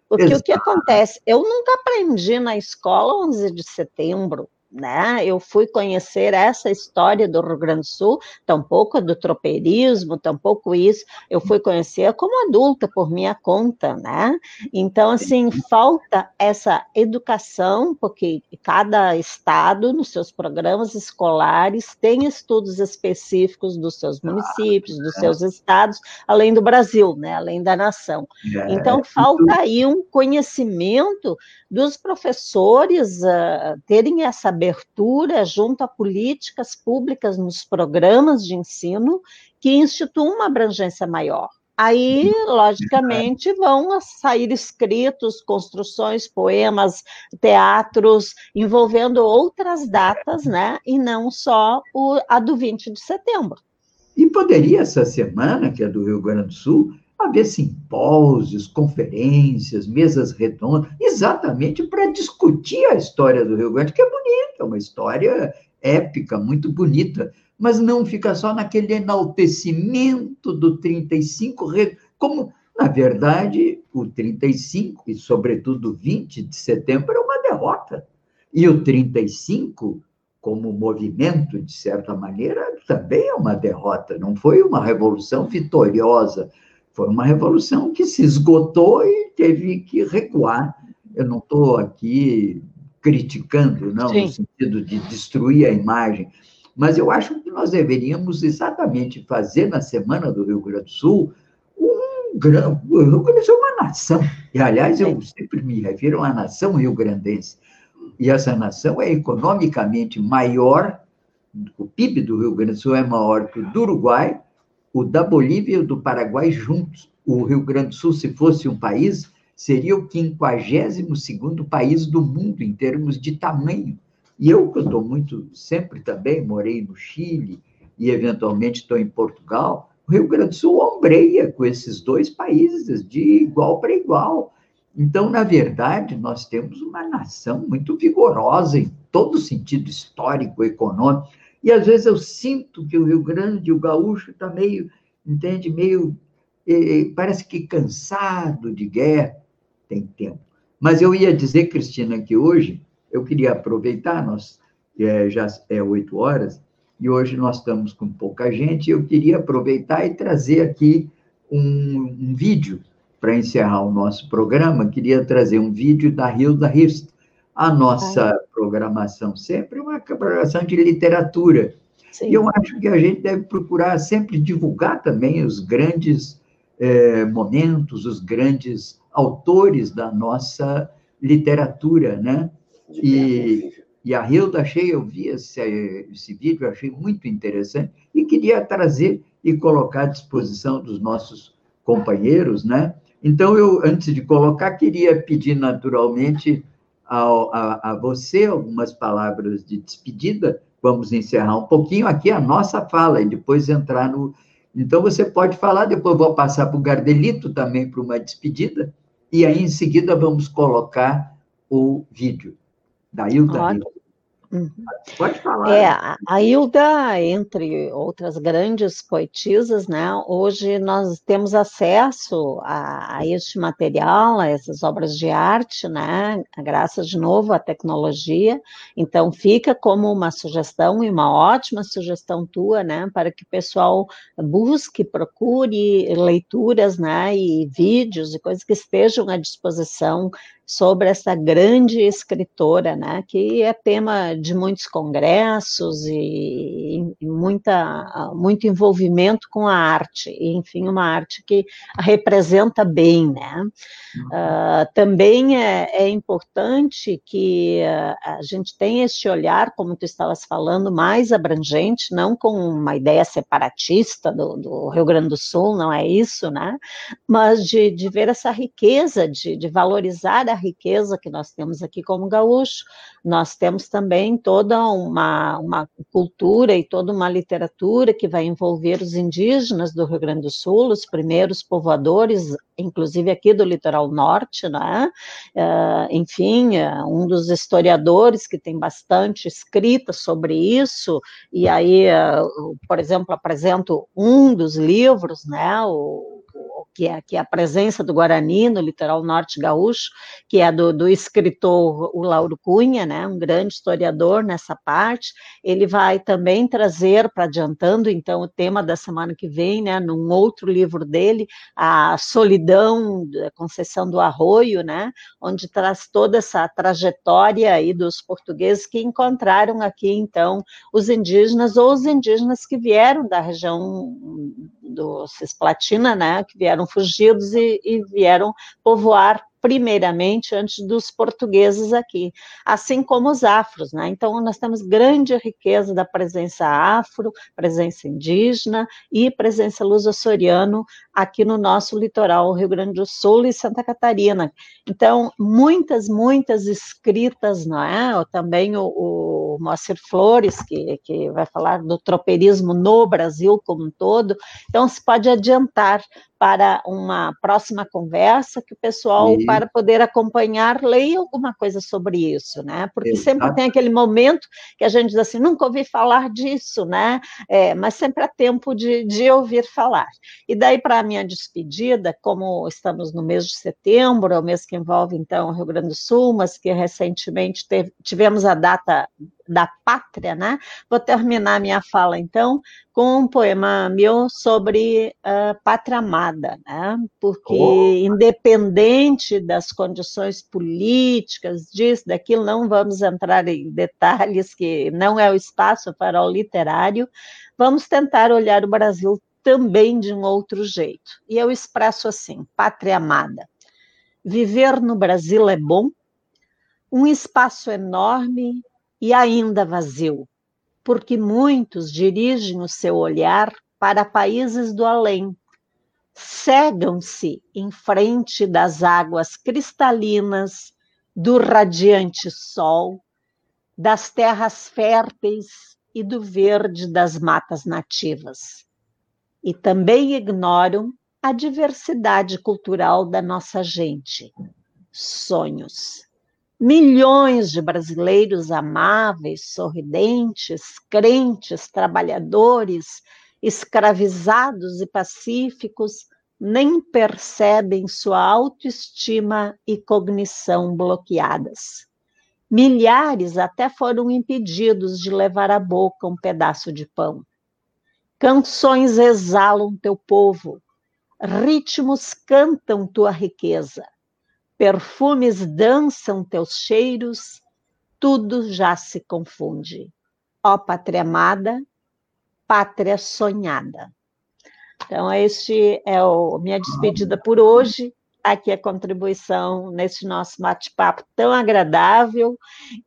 Porque Exato. o que acontece? Eu nunca aprendi na escola 11 de setembro, né? Eu fui conhecer essa história do Rio Grande do Sul, tampouco do tropeirismo, tampouco isso, eu fui conhecer como adulta por minha conta, né? Então, assim, falta essa educação, porque cada estado, nos seus programas escolares, tem estudos específicos dos seus municípios, dos seus estados, além do Brasil, né? Além da nação. É, então, falta aí um conhecimento dos professores uh, terem essa abertura junto a políticas públicas nos programas de ensino que instituam uma abrangência maior. Aí, logicamente, vão sair escritos, construções, poemas, teatros, envolvendo outras datas, né? E não só o, a do 20 de setembro. E poderia, essa semana, que é do Rio Grande do Sul, haver simpósios, conferências, mesas redondas, exatamente para discutir a história do Rio Grande, que é bonita, é uma história épica, muito bonita, mas não fica só naquele enaltecimento do 35, como, na verdade, o 35, e sobretudo o 20 de setembro, é uma derrota. E o 35, como movimento, de certa maneira, também é uma derrota, não foi uma revolução vitoriosa, foi uma revolução que se esgotou e teve que recuar. Eu não estou aqui criticando, não, Sim. no sentido de destruir a imagem, mas eu acho que nós deveríamos exatamente fazer na Semana do Rio Grande do Sul um grande. O Rio Grande do Sul é uma nação, e aliás, eu sempre me refiro a uma nação rio-grandense. E essa nação é economicamente maior, o PIB do Rio Grande do Sul é maior que o do Uruguai, o da Bolívia e o do Paraguai juntos. O Rio Grande do Sul, se fosse um país, seria o 52º país do mundo em termos de tamanho. E eu, que estou muito, sempre também, morei no Chile e eventualmente estou em Portugal, o Rio Grande do Sul ombreia com esses dois países de igual para igual. Então, na verdade, nós temos uma nação muito vigorosa em todo sentido histórico, econômico. E às vezes eu sinto que o Rio Grande, o gaúcho, está meio, entende, meio, eh, parece que cansado de guerra, tem tempo. Mas eu ia dizer, Cristina, que hoje eu queria aproveitar, nós é, já é oito horas, e hoje nós estamos com pouca gente, eu queria aproveitar e trazer aqui um, um vídeo para encerrar o nosso programa, queria trazer um vídeo da Hilda Hirst. a nossa programação sempre programação de literatura. Sim. E eu acho que a gente deve procurar sempre divulgar também os grandes eh, momentos, os grandes autores da nossa literatura, né? E, e a Hilda, achei, eu vi esse, esse vídeo, achei muito interessante, e queria trazer e colocar à disposição dos nossos companheiros, né? Então, eu, antes de colocar, queria pedir naturalmente a, a, a você algumas palavras de despedida. Vamos encerrar um pouquinho aqui a nossa fala e depois entrar no. Então, você pode falar, depois vou passar para o Gardelito também para uma despedida, e aí em seguida vamos colocar o vídeo da Hilda. Uhum. Pode falar. É, a Hilda, entre outras grandes poetisas, né, hoje nós temos acesso a, a, este material, a essas obras de arte, né, graças de novo à tecnologia. Então, fica como uma sugestão e uma ótima sugestão tua, né, para que o pessoal busque, procure leituras, né, e vídeos e coisas que estejam à disposição sobre essa grande escritora, né, que é tema de muitos congressos e, e muita, muito envolvimento com a arte, e, enfim, uma arte que a representa bem, né. Uh, também é, é, importante que uh, a gente tenha esse olhar, como tu estavas falando, mais abrangente, não com uma ideia separatista do, do Rio Grande do Sul, não é isso, né, mas de, de ver essa riqueza, de, de valorizar a riqueza que nós temos aqui como gaúcho, nós temos também toda uma, uma cultura e toda uma literatura que vai envolver os indígenas do Rio Grande do Sul, os primeiros povoadores, inclusive aqui do litoral norte, né? Uh, enfim, uh, um dos historiadores que tem bastante escrita sobre isso, e aí, uh, por exemplo, apresento um dos livros, né? O, que é, que é a presença do Guarani no litoral norte gaúcho, que é do, do escritor o Lauro Cunha, né, um grande historiador nessa parte. Ele vai também trazer, para adiantando então o tema da semana que vem, né, num outro livro dele, a solidão, a concessão do arroio, né, onde traz toda essa trajetória aí dos portugueses que encontraram aqui então os indígenas ou os indígenas que vieram da região do Cisplatina, né, que vieram fugidos e, e vieram povoar primeiramente antes dos portugueses aqui, assim como os afros, né? Então nós temos grande riqueza da presença afro, presença indígena e presença luso-açoriano aqui no nosso litoral, Rio Grande do Sul e Santa Catarina. Então muitas, muitas escritas, não é? Também o, o Moacir Flores que, que vai falar do tropeirismo no Brasil como um todo. Então se pode adiantar para uma próxima conversa que o pessoal para poder acompanhar, leia alguma coisa sobre isso, né? Porque Exato. sempre tem aquele momento que a gente diz assim, nunca ouvi falar disso, né? É, mas sempre há tempo de, de ouvir falar. E daí, para a minha despedida, como estamos no mês de setembro, é o mês que envolve, então, o Rio Grande do Sul, mas que recentemente teve, tivemos a data da pátria, né? Vou terminar minha fala, então, com um poema meu sobre uh, pátria amada, né? Porque, oh. independente das condições políticas, disso, daquilo, não vamos entrar em detalhes, que não é o espaço para o literário, vamos tentar olhar o Brasil também de um outro jeito. E eu expresso assim: pátria amada. Viver no Brasil é bom, um espaço enorme e ainda vazio, porque muitos dirigem o seu olhar para países do além, cegam-se em frente das águas cristalinas, do radiante sol, das terras férteis e do verde das matas nativas. E também ignoram a diversidade cultural da nossa gente. Sonhos milhões de brasileiros amáveis, sorridentes, crentes, trabalhadores, escravizados e pacíficos nem percebem sua autoestima e cognição bloqueadas. Milhares até foram impedidos de levar à boca um pedaço de pão. Canções exalam teu povo, ritmos cantam tua riqueza Perfumes dançam teus cheiros tudo já se confunde. Ó pátria amada, pátria sonhada. Então, este é a minha despedida por hoje. Aqui a contribuição nesse nosso bate-papo tão agradável,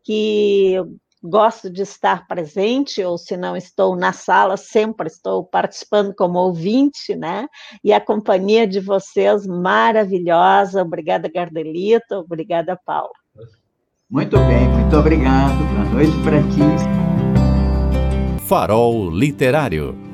que gosto de estar presente, ou se não estou na sala, sempre estou participando como ouvinte, né? E a companhia de vocês maravilhosa. Obrigada, Gardelita. Obrigada, Paulo. Muito bem, muito obrigado. Boa noite para ti. Farol Literário.